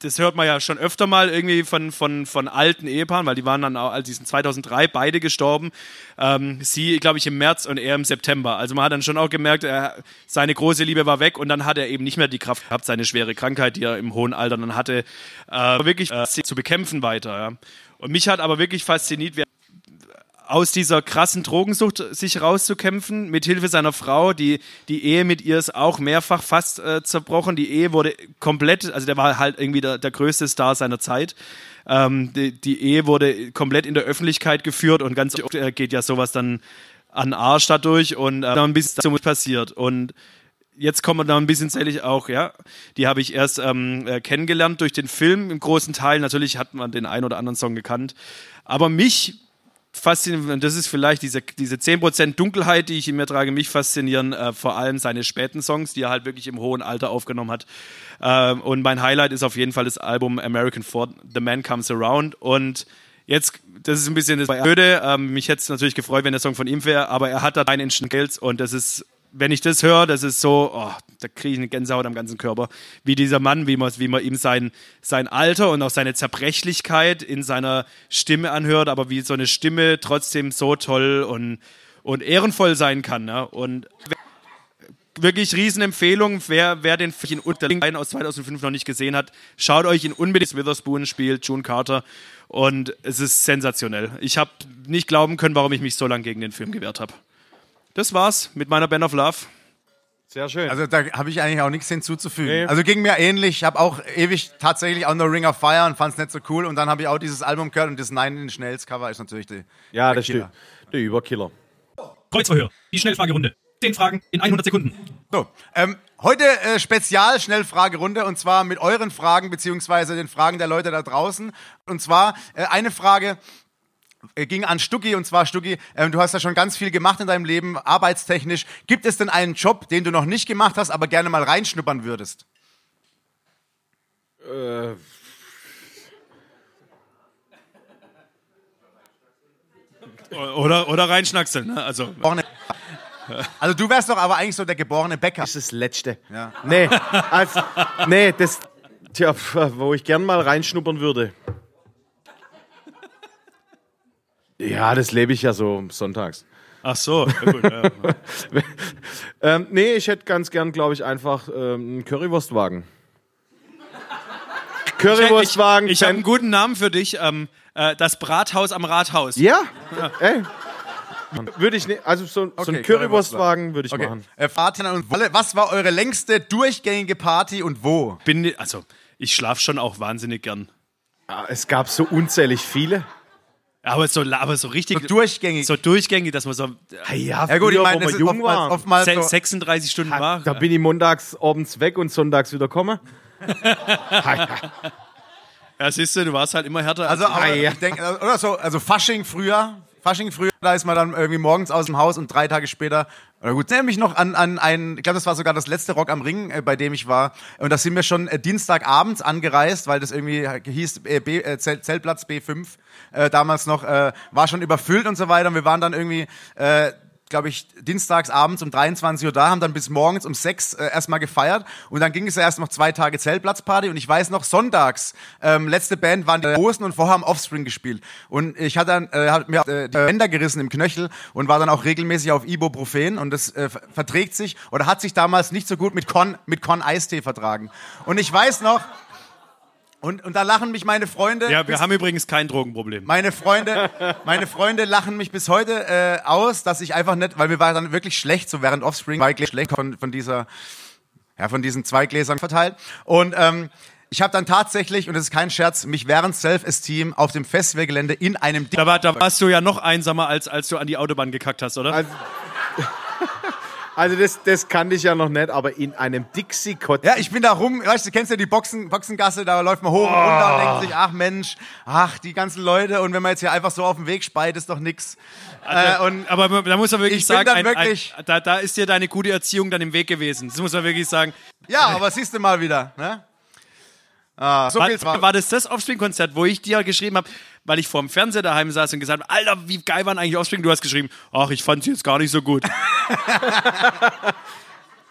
das hört man ja schon öfter mal irgendwie von, von, von alten Ehepaaren, weil die waren dann auch, also die sind 2003 beide gestorben. Ähm, sie, glaube ich, im März und er im September. Also man hat dann schon auch gemerkt, er, seine große Liebe war weg und dann hat er eben nicht mehr die Kraft gehabt, seine schwere Krankheit, die er im hohen Alter dann hatte, äh, wirklich äh, zu bekämpfen weiter. Ja. Und mich hat aber wirklich fasziniert, aus dieser krassen Drogensucht sich rauszukämpfen, mit Hilfe seiner Frau. Die, die Ehe mit ihr ist auch mehrfach fast äh, zerbrochen. Die Ehe wurde komplett, also der war halt irgendwie der, der größte Star seiner Zeit. Ähm, die, die Ehe wurde komplett in der Öffentlichkeit geführt und ganz oft äh, geht ja sowas dann an Arsch dadurch und äh, dann bisschen so passiert. Und jetzt kommen wir da ein bisschen zählig auch, ja. Die habe ich erst ähm, äh, kennengelernt durch den Film im großen Teil. Natürlich hat man den einen oder anderen Song gekannt. Aber mich fasziniert, und das ist vielleicht diese, diese 10% Dunkelheit, die ich in mir trage, mich faszinieren äh, vor allem seine späten Songs, die er halt wirklich im hohen Alter aufgenommen hat. Ähm, und mein Highlight ist auf jeden Fall das Album American Ford, The Man Comes Around. Und jetzt, das ist ein bisschen das Blöde. Ähm, mich hätte es natürlich gefreut, wenn der Song von ihm wäre, aber er hat da einen Instant Kills und das ist wenn ich das höre, das ist so, oh, da kriege ich eine Gänsehaut am ganzen Körper. Wie dieser Mann, wie man, wie man ihm sein, sein Alter und auch seine Zerbrechlichkeit in seiner Stimme anhört, aber wie so eine Stimme trotzdem so toll und, und ehrenvoll sein kann. Ne? Und wirklich Riesenempfehlung, wer, wer den in Unterlingen aus 2005 noch nicht gesehen hat, schaut euch ihn unbedingt. Witherspoon spielt June Carter und es ist sensationell. Ich habe nicht glauben können, warum ich mich so lange gegen den Film gewehrt habe. Das war's mit meiner Band of Love. Sehr schön. Also da habe ich eigentlich auch nichts hinzuzufügen. Nee. Also ging mir ähnlich. Ich habe auch ewig tatsächlich auch nur Ring of Fire und fand es nicht so cool. Und dann habe ich auch dieses Album gehört und das Nine in Schnells Cover ist natürlich die, ja, der das Killer. stimmt. Der Überkiller. Kreuzverhör. Die Schnellfragerunde. Zehn Fragen in 100 Sekunden. So, ähm, heute äh, spezial Schnellfragerunde und zwar mit euren Fragen beziehungsweise den Fragen der Leute da draußen. Und zwar äh, eine Frage ging an Stucki und zwar Stucki, ähm, du hast ja schon ganz viel gemacht in deinem Leben, arbeitstechnisch. Gibt es denn einen Job, den du noch nicht gemacht hast, aber gerne mal reinschnuppern würdest? Äh, Oder, oder reinschnackseln. Ne? Also, Also du wärst doch aber eigentlich so der geborene Bäcker. das ist das Letzte. Ja. Nee, als, nee, das, tja, wo ich gern mal reinschnuppern würde. Ja, das lebe ich ja so sonntags. ach so, ja, gut, ja. Ähm, nee, ich hätte ganz gern, glaube ich, einfach ähm, einen Currywurstwagen. Currywurstwagen. Ich, ich habe Fan- einen guten Namen für dich. Ähm, äh, das Brathaus am Rathaus. Ja, ey. Würde ich nicht, also so, so Okay, einen Currywurstwagen würde ich Okay. machen. Äh, Fatin und Wolle, was war eure längste durchgängige Party und wo? Bin, also, ich schlafe schon auch wahnsinnig gern. Ah, Es gab so unzählig viele. Aber so, aber so richtig. So durchgängig. So durchgängig, dass man so Ja, ja, ja gut, ich meine, wo das jung oftmals, waren. oftmals se- so, 36 Stunden war. Da bin ich montags abends weg und sonntags wieder komme. Ja, siehst du, du warst halt immer härter. Also, als aber ja. ich denke, oder so, also Fasching früher, Fasching früher, da ist man dann irgendwie morgens aus dem Haus und drei Tage später, oder gut, nämlich noch an, an einen, ich glaube, das war sogar das letzte Rock am Ring, äh, bei dem ich war. Und da sind wir schon äh, Dienstagabends angereist, weil das irgendwie hieß äh, B, äh, Zelt, Zeltplatz B5, äh, damals noch, äh, war schon überfüllt und so weiter. Und wir waren dann irgendwie, äh, glaube ich, dienstags abends um 23 Uhr da, haben dann bis morgens um 6 äh, erstmal gefeiert. Und dann ging es ja erst noch zwei Tage Zeltplatzparty. Und ich weiß noch, sonntags, ähm, letzte Band waren die Hosen und vorher haben Offspring gespielt. Und ich hatte dann, äh, hab mir äh, die Bänder gerissen im Knöchel und war dann auch regelmäßig auf Ibuprofen. Und das äh, ver- verträgt sich oder hat sich damals nicht so gut mit Con, mit Con Eistee vertragen. Und ich weiß noch, und, und da lachen mich meine Freunde. ja, wir bis- haben übrigens kein Drogenproblem. meine Freunde, meine Freunde lachen mich bis heute äh, aus, dass ich einfach nicht, weil mir war dann wirklich schlecht, so während Offspring zwei Gläser schlecht von, von dieser, ja, von diesen zwei Gläsern verteilt. Und ähm, ich habe dann tatsächlich, und das ist kein Scherz, mich während Self-Esteem auf dem Festivalgelände in einem Da, war, da warst du ja noch einsamer, als, als du an die Autobahn gekackt hast, oder? Also, also das, das kannte ich ja noch nicht, aber in einem Dixie-Kotz. Ja, ich bin da rum, weißt du, kennst ja die Boxen, Boxengasse, da läuft man hoch und runter und denkt sich, ach Mensch, ach, die ganzen Leute, und wenn man jetzt hier einfach so auf dem Weg speit, ist doch nix. äh, und aber da muss man wirklich sagen, ein, wirklich- ein, da, da ist dir deine gute Erziehung dann im Weg gewesen. Das muss man wirklich sagen. ja, aber siehst du mal wieder, ne? Ah, so viel War, war das das Offspring-Konzert, wo ich dir geschrieben habe, weil ich vorm Fernseher daheim saß und gesagt habe, Alter, wie geil waren eigentlich Offspring? Du hast geschrieben, ach, ich fand sie jetzt gar nicht so gut.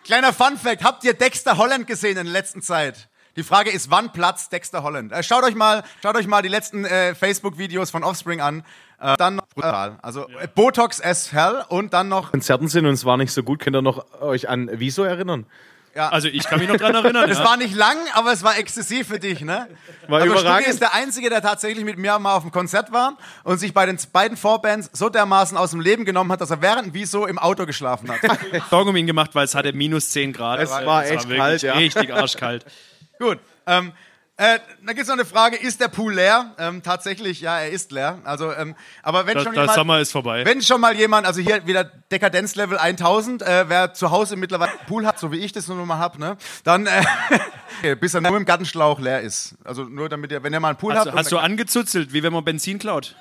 Kleiner Fun Fact, habt ihr Dexter Holland gesehen in der letzten Zeit? Die Frage ist, wann platzt Dexter Holland? Äh, schaut euch mal, schaut euch mal die letzten äh, Facebook-Videos von Offspring an. Äh, dann noch brutal. Also äh, Botox as hell und dann noch. Konzerten sind und es war nicht so gut. Könnt ihr noch euch an Wieso erinnern? Also ich kann mich noch dran erinnern. Es ja. war nicht lang, aber es war exzessiv für dich, ne? War also überragend. Stücki ist der Einzige, der tatsächlich mit mir mal auf dem Konzert war und sich bei den beiden Vorbands so dermaßen aus dem Leben genommen hat, dass er während Wieso im Auto geschlafen hat. Sorgen um ihn gemacht, weil es hatte minus 10 Grad. Es war echt wirklich kalt, ja. Richtig arschkalt. Gut. Ähm, äh, da gibt's noch eine Frage, ist der Pool leer? Ähm, tatsächlich, ja, er ist leer. Also, ähm, aber wenn Das, schon der jemand, Sommer ist vorbei. wenn schon mal jemand, also hier wieder Dekadenzlevel 1000, äh, wer zu Hause mittlerweile einen Pool hat, so wie ich das nur mal hab, ne, dann äh, bis er nur im Gartenschlauch leer ist. Also nur damit ihr, wenn ihr mal einen Pool Hast, habt, hast du angezuzelt, wie wenn man Benzin klaut?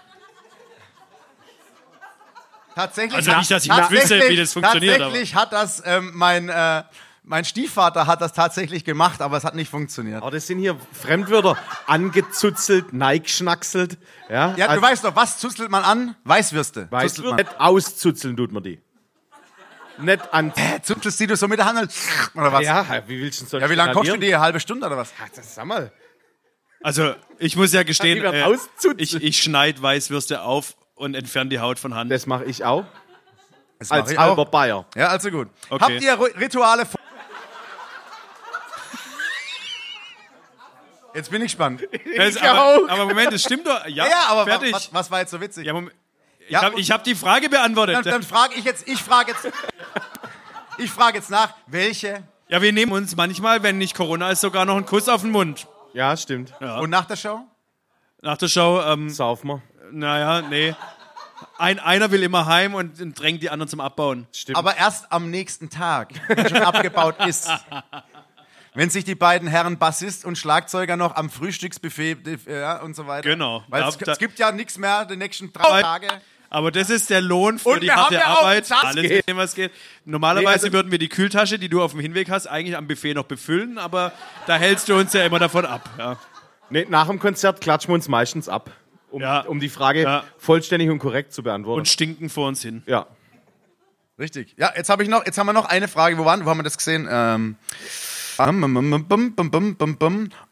Tatsächlich, Also nicht, dass ich nicht wüsste, wie das funktioniert, Tatsächlich hat das ähm, mein äh, mein Stiefvater hat das tatsächlich gemacht, aber es hat nicht funktioniert. Aber das sind hier Fremdwörter. Angezuzelt, neigschnackselt. Ja, Ja, du Also, weißt doch, was zuzelt man an? Weißwürste. man. nicht auszuzeln tut man die. Nicht an. Hä, Zuzelst die du so mit der Hand oder was? Ja, Ja, wie willst du denn sonst wie lange kochst du die? Eine halbe Stunde oder was? Ach, das sag mal. Also ich muss ja gestehen, äh, auszuzeln. ich, ich schneide Weißwürste auf und entferne die Haut von Hand. Das mache ich auch. Das Als ich halber auch. Bayer. Ja, also gut. Okay. Habt ihr Rituale vor Jetzt bin ich gespannt. Das- Ich aber, auch. aber Moment, das stimmt doch. Ja, Ja, aber wa- fertig. was, was war jetzt so witzig? Ja. Ich Ja, habe hab die Frage beantwortet. dann dann frage ich jetzt, ich frage jetzt, ich frage jetzt nach, welche ja, wir nehmen uns manchmal, wenn nicht Corona ist, sogar noch einen Kuss auf den Mund. Ja, stimmt. und nach der Show? Nach der Show, ähm, Saufen wir. naja, nee. Ein, einer will immer heim und drängt die anderen zum Abbauen. Stimmt. Aber erst am nächsten Tag, wenn schon abgebaut ist. Wenn sich die beiden Herren Bassist und Schlagzeuger noch am Frühstücksbuffet ja, und so weiter. Genau. Weil es, es gibt ja nichts mehr die nächsten drei Tage. Aber das ist der Lohn für Und die harte ja auch Arbeit. Alles geht. dem, was geht. Normalerweise Nee, also- würden wir die Kühltasche, die du auf dem Hinweg hast, eigentlich am Buffet noch befüllen, aber da hältst du uns ja immer davon ab. Ja. Nee, nach dem Konzert klatschen wir uns meistens ab. Um, Ja. um die Frage Ja. vollständig und korrekt zu beantworten. Und stinken vor uns hin. ja. Richtig. Ja, jetzt habe ich noch, jetzt haben wir noch eine Frage. Wo waren, wo haben wir das gesehen? Ähm,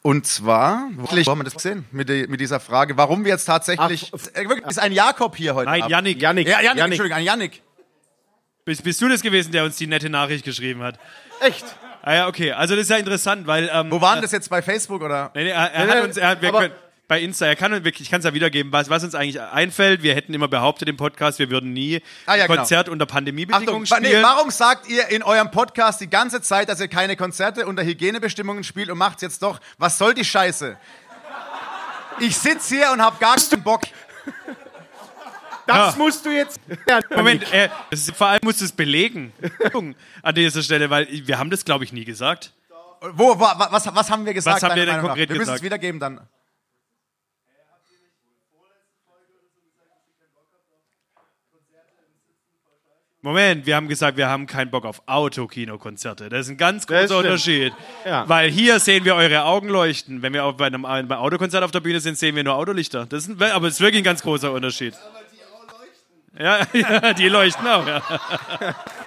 und zwar, wo haben wir das gesehen? Mit, mit dieser Frage, warum wir jetzt tatsächlich, Ach, äh, wirklich, ist ein Jakob hier heute Nein, Abend? Yannick, Janik, Ja, Yannick, Janik. Entschuldigung, ein Yannick. bist, bist du das gewesen, der uns die nette Nachricht geschrieben hat? Echt? Ah ja, okay. Also das ist ja interessant, weil... Ähm, Wo waren das jetzt bei Facebook oder? Nee, nee, er, er Nee, hat nee, uns, er wir aber- können, bei Insta, er kann wirklich, ich kann es ja wiedergeben, was, was uns eigentlich einfällt. Wir hätten immer behauptet im Podcast, wir würden nie Ah, ja, genau. Konzert unter Pandemiebedingungen Achtung, wa- nee, spielen. warum sagt ihr in eurem Podcast die ganze Zeit, dass ihr keine Konzerte unter Hygienebestimmungen spielt und macht's jetzt doch? Was soll die Scheiße? Ich sitze hier und hab gar keinen Bock. Das Ja. musst du jetzt. Moment, äh, das ist, vor allem musst du es belegen an dieser Stelle, weil wir haben das, glaube ich, nie gesagt. Wo, wo, was, was haben wir gesagt? Was haben wir denn Meinung nach? konkret Wir müssen es gesagt? wiedergeben dann. Moment, wir haben gesagt, wir haben keinen Bock auf Autokinokonzerte. Das ist ein ganz großer. Unterschied. Ja. Weil hier sehen wir eure Augen leuchten. Wenn wir auch bei einem, beim Autokonzert auf der Bühne sind, sehen wir nur Autolichter. Das ist ein, aber es ist wirklich ein ganz großer Unterschied. Ja, ja, die leuchten auch. Ja.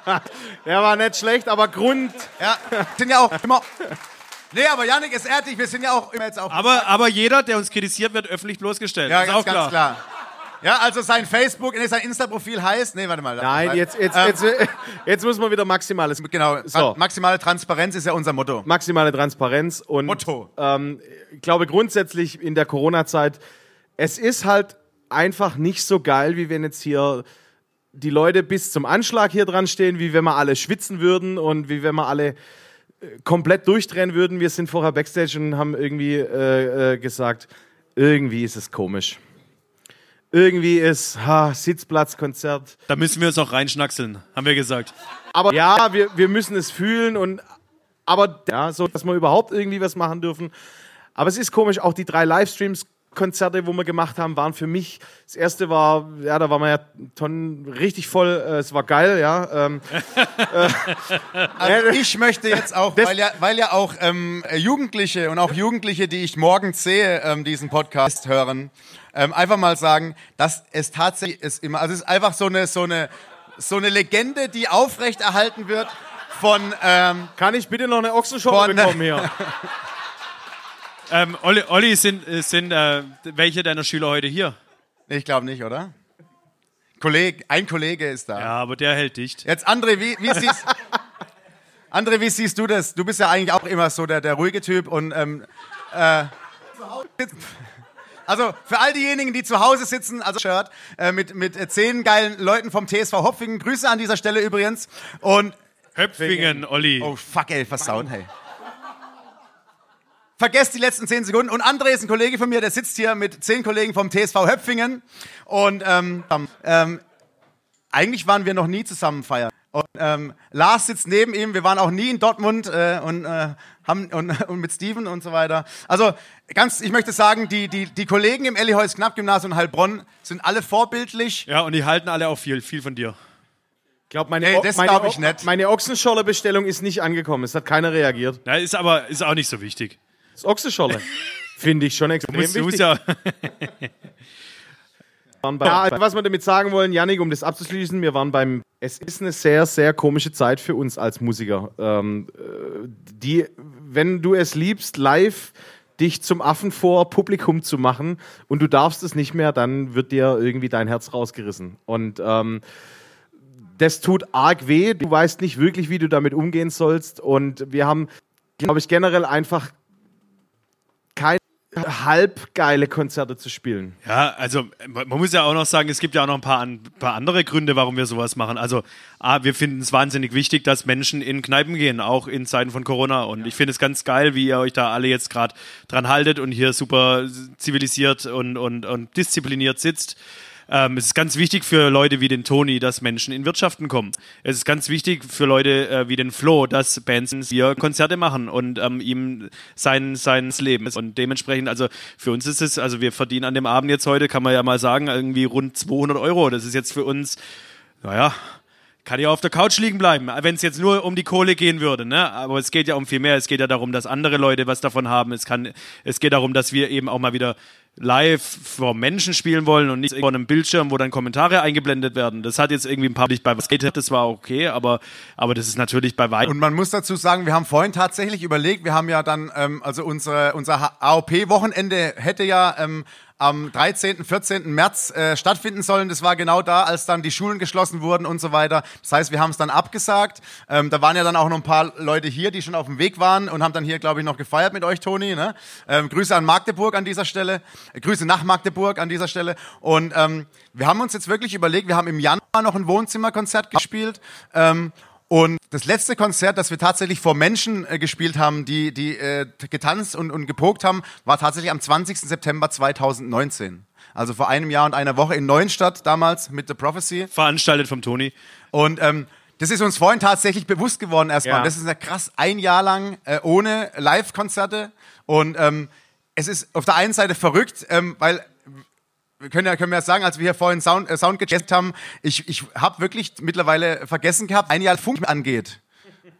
Der war nicht schlecht, aber Grund. Ja, sind ja auch immer. Nee, aber Janik ist ehrlich, wir sind ja auch immer jetzt auch. Aber, aber jeder, der uns kritisiert, wird öffentlich bloßgestellt. ja, ist ganz, auch klar. ganz klar. Ja, also sein Facebook, sein Insta-Profil heißt. Nee, warte mal. Nein, jetzt, jetzt, Ähm, jetzt, jetzt muss man wieder maximales. Genau, So. maximale Transparenz ist ja unser Motto. Maximale Transparenz und Motto. Ähm, ich glaube grundsätzlich in der Corona-Zeit, es ist halt einfach nicht so geil, wie wenn jetzt hier die Leute bis zum Anschlag hier dran stehen, wie wenn wir alle schwitzen würden und wie wenn wir alle äh, komplett durchdrehen würden. Wir sind vorher Backstage und haben irgendwie äh, äh, gesagt, irgendwie ist es komisch. Irgendwie ist ha, Sitzplatzkonzert. Da müssen wir uns auch reinschnackseln, haben wir gesagt. Aber ja, wir, wir müssen es fühlen und aber ja, so dass wir überhaupt irgendwie was machen dürfen. Aber es ist komisch, auch die drei Livestreams Konzerte, wo wir gemacht haben, waren für mich. Das erste war, ja, da waren wir ja Tonnen richtig voll. Äh, es war geil, ja. Ähm, Also ich möchte jetzt auch, weil ja, weil ja auch ähm, Jugendliche und auch Jugendliche, die ich morgens sehe, ähm, diesen Podcast hören, ähm, einfach mal sagen, dass es tatsächlich ist immer, also es ist einfach so eine so eine so eine Legende, die aufrechterhalten wird von, ähm, Kann ich bitte noch eine Ochsenschorle Von- bekommen hier? Ähm, Olli, Olli, sind, sind äh, welche deiner Schüler heute hier? ich glaube nicht, oder? Kollege, ein Kollege ist da. Ja, aber der hält dicht. Jetzt André, wie, wie siehst André, wie siehst du das? Du bist ja eigentlich auch immer so der, der ruhige Typ und ähm, äh, also für all diejenigen, die zu Hause sitzen, also Shirt äh, mit mit äh, zehn geilen Leuten vom TSV Hopfingen. Grüße an dieser Stelle übrigens und Höpfingen, Olli. oh fuck ey, versauen hey. Vergesst die letzten zehn Sekunden. Und André ist ein Kollege von mir, der sitzt hier mit zehn Kollegen vom TSV Höpfingen. Und ähm, ähm, eigentlich waren wir noch nie zusammen feiern. Und ähm, Lars sitzt neben ihm. Wir waren auch nie in Dortmund äh, und, äh, haben, und, und mit Steven und so weiter. Also ganz, ich möchte sagen, die, die, die Kollegen im Elliheus Knapp-Gymnasium in Heilbronn sind alle vorbildlich. Ja, und die halten alle auch viel, viel von dir. Ich glaube, meine, Nee, das meine, glaub ich nicht. meine Ochsenschorle-Bestellung ist nicht angekommen. Es hat keiner reagiert. Ja, ist aber ist auch nicht so wichtig. Das Ochsenschorle. Finde ich schon extrem Du musst, du musst wichtig. ja, Ja, also was wir damit sagen wollen, Janik, um das abzuschließen, wir waren beim. Es ist eine sehr, sehr komische Zeit für uns als Musiker. Ähm, äh, die, wenn du es liebst, live dich zum Affen vor Publikum zu machen und du darfst es nicht mehr, dann wird dir irgendwie dein Herz rausgerissen. Und ähm, das tut arg weh. Du weißt nicht wirklich, wie du damit umgehen sollst. Und wir haben, glaube ich, generell einfach keine halb geile Konzerte zu spielen. ja, also man muss ja auch noch sagen, es gibt ja auch noch ein paar, an, paar andere Gründe, warum wir sowas machen. Also, A, wir finden es wahnsinnig wichtig, dass Menschen in Kneipen gehen, auch in Zeiten von Corona. Und ich finde es ganz geil, wie ihr euch da alle jetzt gerade dran haltet und hier super zivilisiert und, und, und diszipliniert sitzt. Ähm, es ist ganz wichtig für Leute wie den Toni, dass Menschen in Wirtschaften kommen. Es ist ganz wichtig für Leute äh, wie den Flo, dass Bands hier Konzerte machen und ähm, ihm sein, sein Leben ist. Und dementsprechend, also für uns ist es, also wir verdienen an dem Abend jetzt heute, kann man ja mal sagen, irgendwie rund 200 Euro. Das ist jetzt für uns, naja, kann ja auf der Couch liegen bleiben, wenn es jetzt nur um die Kohle gehen würde, ne? Aber es geht ja um viel mehr. Es geht ja darum, dass andere Leute was davon haben. Es kann, es geht darum, dass wir eben auch mal wieder live vor Menschen spielen wollen und nicht vor einem Bildschirm, wo dann Kommentare eingeblendet werden. Das hat jetzt irgendwie ein paar bei Skate, das war okay, aber, aber das ist natürlich bei weitem. Und man muss dazu sagen, wir haben vorhin tatsächlich überlegt, wir haben ja dann, ähm, also unsere, unser AOP-Wochenende hätte ja ähm, am 13., 14. März äh, stattfinden sollen. Das war genau da, als dann die Schulen geschlossen wurden und so weiter. Das heißt, wir haben es dann abgesagt. Ähm, da waren ja dann auch noch ein paar Leute hier, die schon auf dem Weg waren und haben dann hier, glaube ich, noch gefeiert mit euch, Toni. Ne? Ähm, Grüße an Magdeburg an dieser Stelle. Äh, Grüße nach Magdeburg an dieser Stelle. Und ähm, wir haben uns jetzt wirklich überlegt, wir haben im Januar noch ein Wohnzimmerkonzert gespielt. Ähm, und das letzte Konzert, das wir tatsächlich vor Menschen äh, gespielt haben, die, die äh, getanzt und, und gepokt haben, war tatsächlich am 20. September 2019. Also vor einem Jahr und einer Woche in Neuenstadt damals mit The Prophecy. Veranstaltet vom Toni. Und ähm, das ist uns vorhin tatsächlich bewusst geworden erstmal. Ja. Das ist ja krass, ein Jahr lang äh, ohne Live-Konzerte. Und ähm, es ist auf der einen Seite verrückt, ähm, weil wir können ja, können wir ja sagen, als wir hier vorhin Sound, äh, Sound gecheckt haben, ich, ich habe wirklich mittlerweile vergessen gehabt, ein Jahr Funk angeht.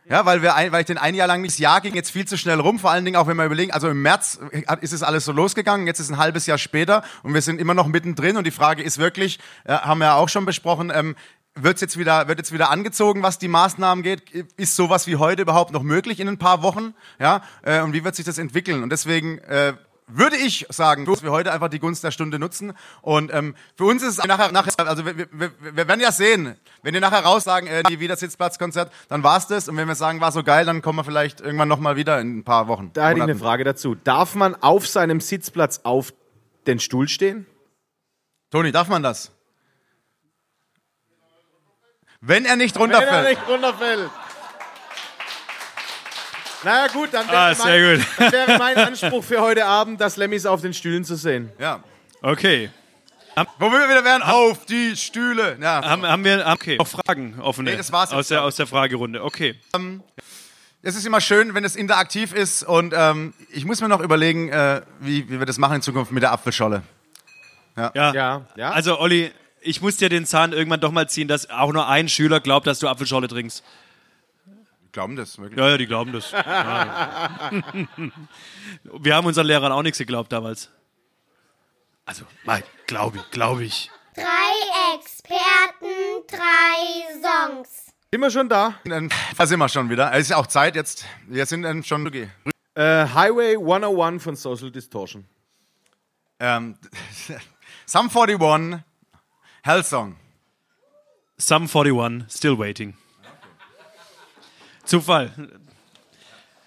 Ja, weil, wir ein, weil ich den ein Jahr lang das Jahr ging jetzt viel zu schnell rum, vor allen Dingen auch wenn wir überlegen, also im März hat- ist es alles so losgegangen, jetzt ist ein halbes Jahr später und wir sind immer noch mittendrin und die Frage ist wirklich, äh, haben wir ja auch schon besprochen, ähm, wird's jetzt wieder, wird jetzt wieder angezogen, was die Maßnahmen geht? Ist sowas wie heute überhaupt noch möglich in ein paar Wochen? Ja, äh, und wie wird sich das entwickeln? Und deswegen, äh, würde ich sagen, dass wir heute einfach die Gunst der Stunde nutzen. Und ähm, für uns ist es nachher, nachher also wir, wir, wir werden ja sehen, wenn wir nachher raussagen, äh, die Wiedersitzplatzkonzert, dann war's das. Und wenn wir sagen, war so geil, dann kommen wir vielleicht irgendwann nochmal wieder in ein paar Wochen. Da hätte ich eine. Frage dazu. Darf man auf seinem Sitzplatz auf den Stuhl stehen? Toni, darf man das? Wenn er nicht runterfällt. nicht runterfällt. Na ja, gut, dann wäre, Ah, sehr mein, gut. dann wäre mein Anspruch für heute Abend, das Lemmys auf den Stühlen zu sehen. Ja. Okay. Wo wir wieder werden, auf die Stühle. Ja. Haben, haben wir okay. noch Fragen offene Nee, das war's aus, der, aus der Fragerunde? Okay. Es ist immer schön, wenn es interaktiv ist und ähm, ich muss mir noch überlegen, äh, wie, wie wir das machen in Zukunft mit der Apfelscholle. Ja. Ja, ja. Also, Olli, ich muss dir den Zahn irgendwann doch mal ziehen, dass auch nur ein Schüler glaubt, dass du Apfelschorle trinkst. Glauben das wirklich? Ja, ja, die glauben das. Ja. Wir haben unseren Lehrern auch nichts geglaubt damals. Also, glaube ich, glaube ich. Drei Experten, drei Songs. Sind wir schon da? Dann da sind wir schon wieder. Es ist auch Zeit jetzt. Wir sind dann schon. Okay. Äh, Highway 101 von Social Distortion. Ähm, Sum 41, Hellsong. Sum 41, still waiting. Zufall.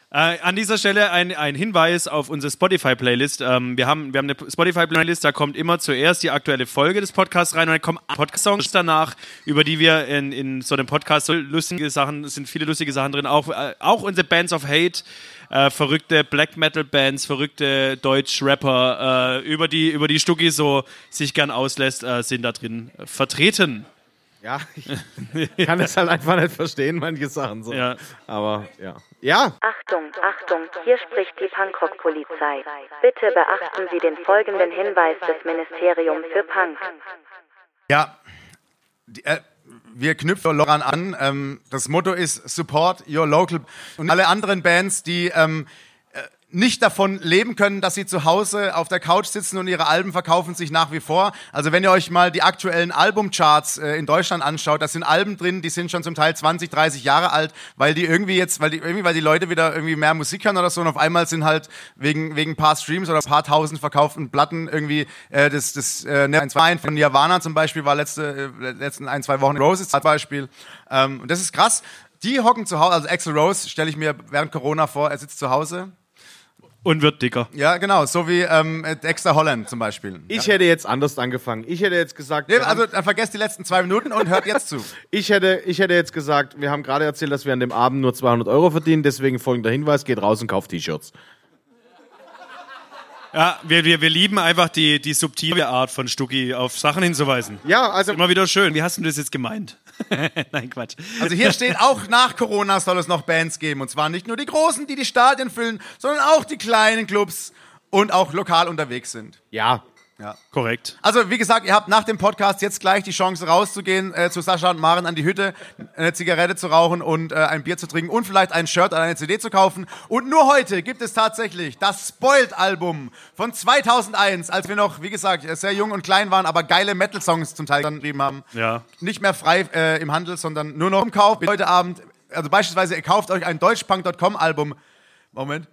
Äh, an dieser Stelle ein, ein Hinweis auf unsere Spotify-Playlist. Ähm, wir, haben, wir haben eine Spotify-Playlist, da kommt immer zuerst die aktuelle Folge des Podcasts rein und dann kommen Podcast-Songs danach, über die wir in, in so einem Podcast so lustige Sachen, es sind viele lustige Sachen drin, auch, äh, auch unsere Bands of Hate, äh, verrückte Black Metal-Bands, verrückte Deutsch-Rapper, äh, über die, über die Stucki so sich gern auslässt, äh, sind da drin vertreten. Ja, ich kann das halt einfach nicht verstehen, manche Sachen so. Ja. Aber ja. Ja, Achtung, Achtung, hier spricht die Punkrock-Polizei. Bitte beachten Sie den folgenden Hinweis des Ministeriums für Punk. Ja, die, äh, wir knüpfen daran an. Ähm, das Motto ist Support Your Local. Und alle anderen Bands, die ähm, äh, nicht davon leben können, dass sie zu Hause auf der Couch sitzen und ihre Alben verkaufen sich nach wie vor. Also wenn ihr euch mal die aktuellen Albumcharts äh, in Deutschland anschaut, da sind Alben drin, die sind schon zum Teil 20, 30 Jahre alt, weil die irgendwie jetzt, weil die irgendwie, weil die Leute wieder irgendwie mehr Musik hören oder so und auf einmal sind halt wegen wegen paar Streams oder paar tausend verkauften Platten irgendwie äh, das das äh, ne, ein zwei von Nirvana zum Beispiel war letzte äh, letzten ein zwei Wochen Roses zum Beispiel ähm, und das ist krass. Die hocken zu Hause, also Axel Rose stelle ich mir während Corona vor, er sitzt zu Hause. Und wird dicker. Ja, genau, so wie ähm, Dexter Holland zum Beispiel. ich hätte jetzt anders angefangen. Ich hätte jetzt gesagt, Nee, also dann vergesst die letzten zwei Minuten und hört jetzt zu. ich, hätte, ich hätte jetzt gesagt, wir haben gerade erzählt, dass wir an dem Abend nur 200 Euro verdienen. Deswegen folgender Hinweis, geht raus und kauft T-Shirts. Ja, wir, wir, wir lieben einfach die, die subtile Art von Stucki auf Sachen hinzuweisen. Ja, also Immer wieder schön. Wie hast du das jetzt gemeint? Nein, Quatsch. Also hier steht auch nach Corona soll es noch Bands geben und zwar nicht nur die großen, die die Stadien füllen, sondern auch die kleinen Clubs und auch lokal unterwegs sind. ja, Korrekt. Also wie gesagt, ihr habt nach dem Podcast jetzt gleich die Chance rauszugehen äh, zu Sascha und Maren an die Hütte, eine Zigarette zu rauchen und äh, ein Bier zu trinken und vielleicht ein Shirt oder eine CD zu kaufen. Und nur heute gibt es tatsächlich das Spoiled-Album von 2001, als wir noch, wie gesagt, sehr jung und klein waren, aber geile Metal-Songs zum Teil geschrieben haben. Ja. Nicht mehr frei äh, im Handel, sondern nur noch im Kauf. Heute Abend, also beispielsweise, ihr kauft euch ein deutschpunk.com-Album. Moment.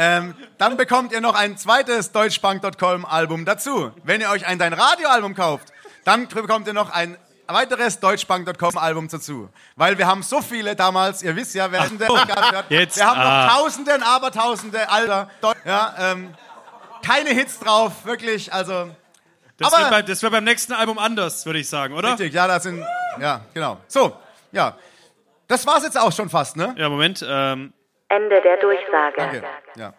Ähm, dann bekommt ihr noch ein zweites deutschpunk.com-Album dazu. Wenn ihr euch ein Dein Radio-Album kauft, dann bekommt ihr noch ein weiteres deutschpunk.com-Album dazu. Weil wir haben so viele damals, ihr wisst ja, wer denn der Podcast? Jetzt, Wir haben ah. noch Tausende und Abertausende alter, ja, ähm, keine Hits drauf, wirklich, also, Das, Aber- wird, bei, das wird beim nächsten Album anders, würde ich sagen, oder? richtig, ja, das sind, ja, genau. So, ja. Das war's jetzt auch schon fast, ne? Ja, Moment. Ähm, Ende der Durchsage. Okay. Ja.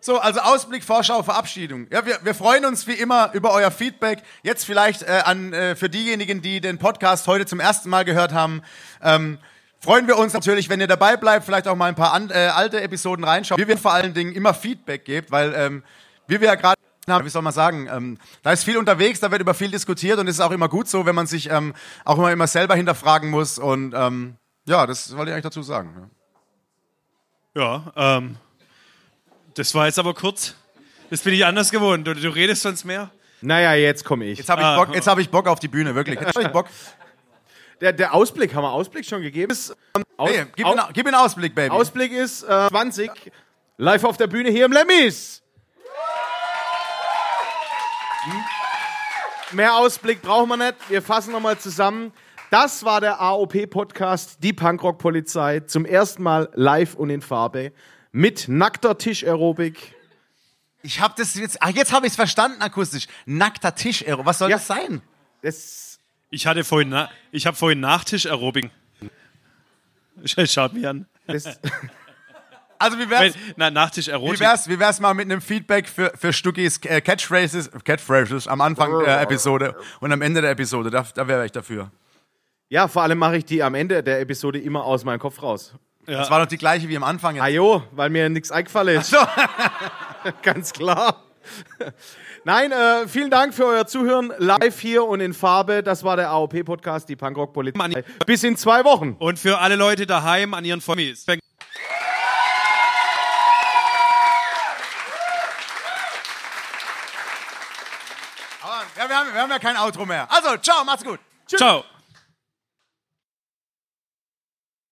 So, also Ausblick, Vorschau, Verabschiedung. Ja, wir, wir freuen uns wie immer über euer Feedback. Jetzt vielleicht äh, an äh, für diejenigen, die den Podcast heute zum ersten Mal gehört haben. Ähm, freuen wir uns natürlich, wenn ihr dabei bleibt, vielleicht auch mal ein paar an, äh, alte Episoden reinschaut. Wir werden vor allen Dingen immer Feedback gebt, weil ähm, wie wir ja gerade wie soll man sagen, ähm, da ist viel unterwegs, da wird über viel diskutiert und es ist auch immer gut so, wenn man sich ähm, auch immer, immer selber hinterfragen muss und ähm, ja, das wollte ich eigentlich dazu sagen. Ja. Ja, ähm, das war jetzt aber kurz. Das bin ich anders gewohnt. Du, du redest sonst mehr. naja, jetzt komme ich. Jetzt habe ich, Ah. Bock, jetzt hab ich Bock auf die Bühne, wirklich. Jetzt hab ich Bock. Der, der Ausblick, haben wir Ausblick schon gegeben? Ist, ähm, Aus, Hey, gib, Au- einen, gib einen Ausblick, Baby. Ausblick ist äh, 20, live auf der Bühne hier im Lemmis. Hm? Mehr Ausblick brauchen wir nicht. Wir fassen nochmal zusammen. Das war der AOP-Podcast, die Punkrock-Polizei. Zum ersten Mal live und in Farbe. Mit nackter Tisch-Aerobik. ich habe das jetzt, ach, jetzt habe ich es verstanden akustisch. Nackter Tisch, was soll Ja. das sein? Das, Ich hatte vorhin, na, ich habe vorhin Nachtisch-Aerobik. Schaut mich an. das, Also wie wär's, Na, wie Nachtisch-Erotik. wär's, wie wär's mal mit einem Feedback für, für Stuckis äh, Catchphrases, Catchphrases am Anfang der Episode und am Ende der Episode? Da, da wäre ich dafür. Ja, vor allem mache ich die am Ende der Episode immer aus meinem Kopf raus. Das war doch die gleiche wie am Anfang. Ah jo, weil mir nichts eingefallen ist. So. Ganz klar. Nein, äh, vielen Dank für euer Zuhören live hier und in Farbe. Das war der AOP-Podcast, die Punkrock-Polizei. Bis in zwei Wochen. Und für alle Leute daheim an ihren Familien. Aber, ja, wir, haben, wir haben ja kein Outro mehr. Also, ciao, macht's gut. Ciao.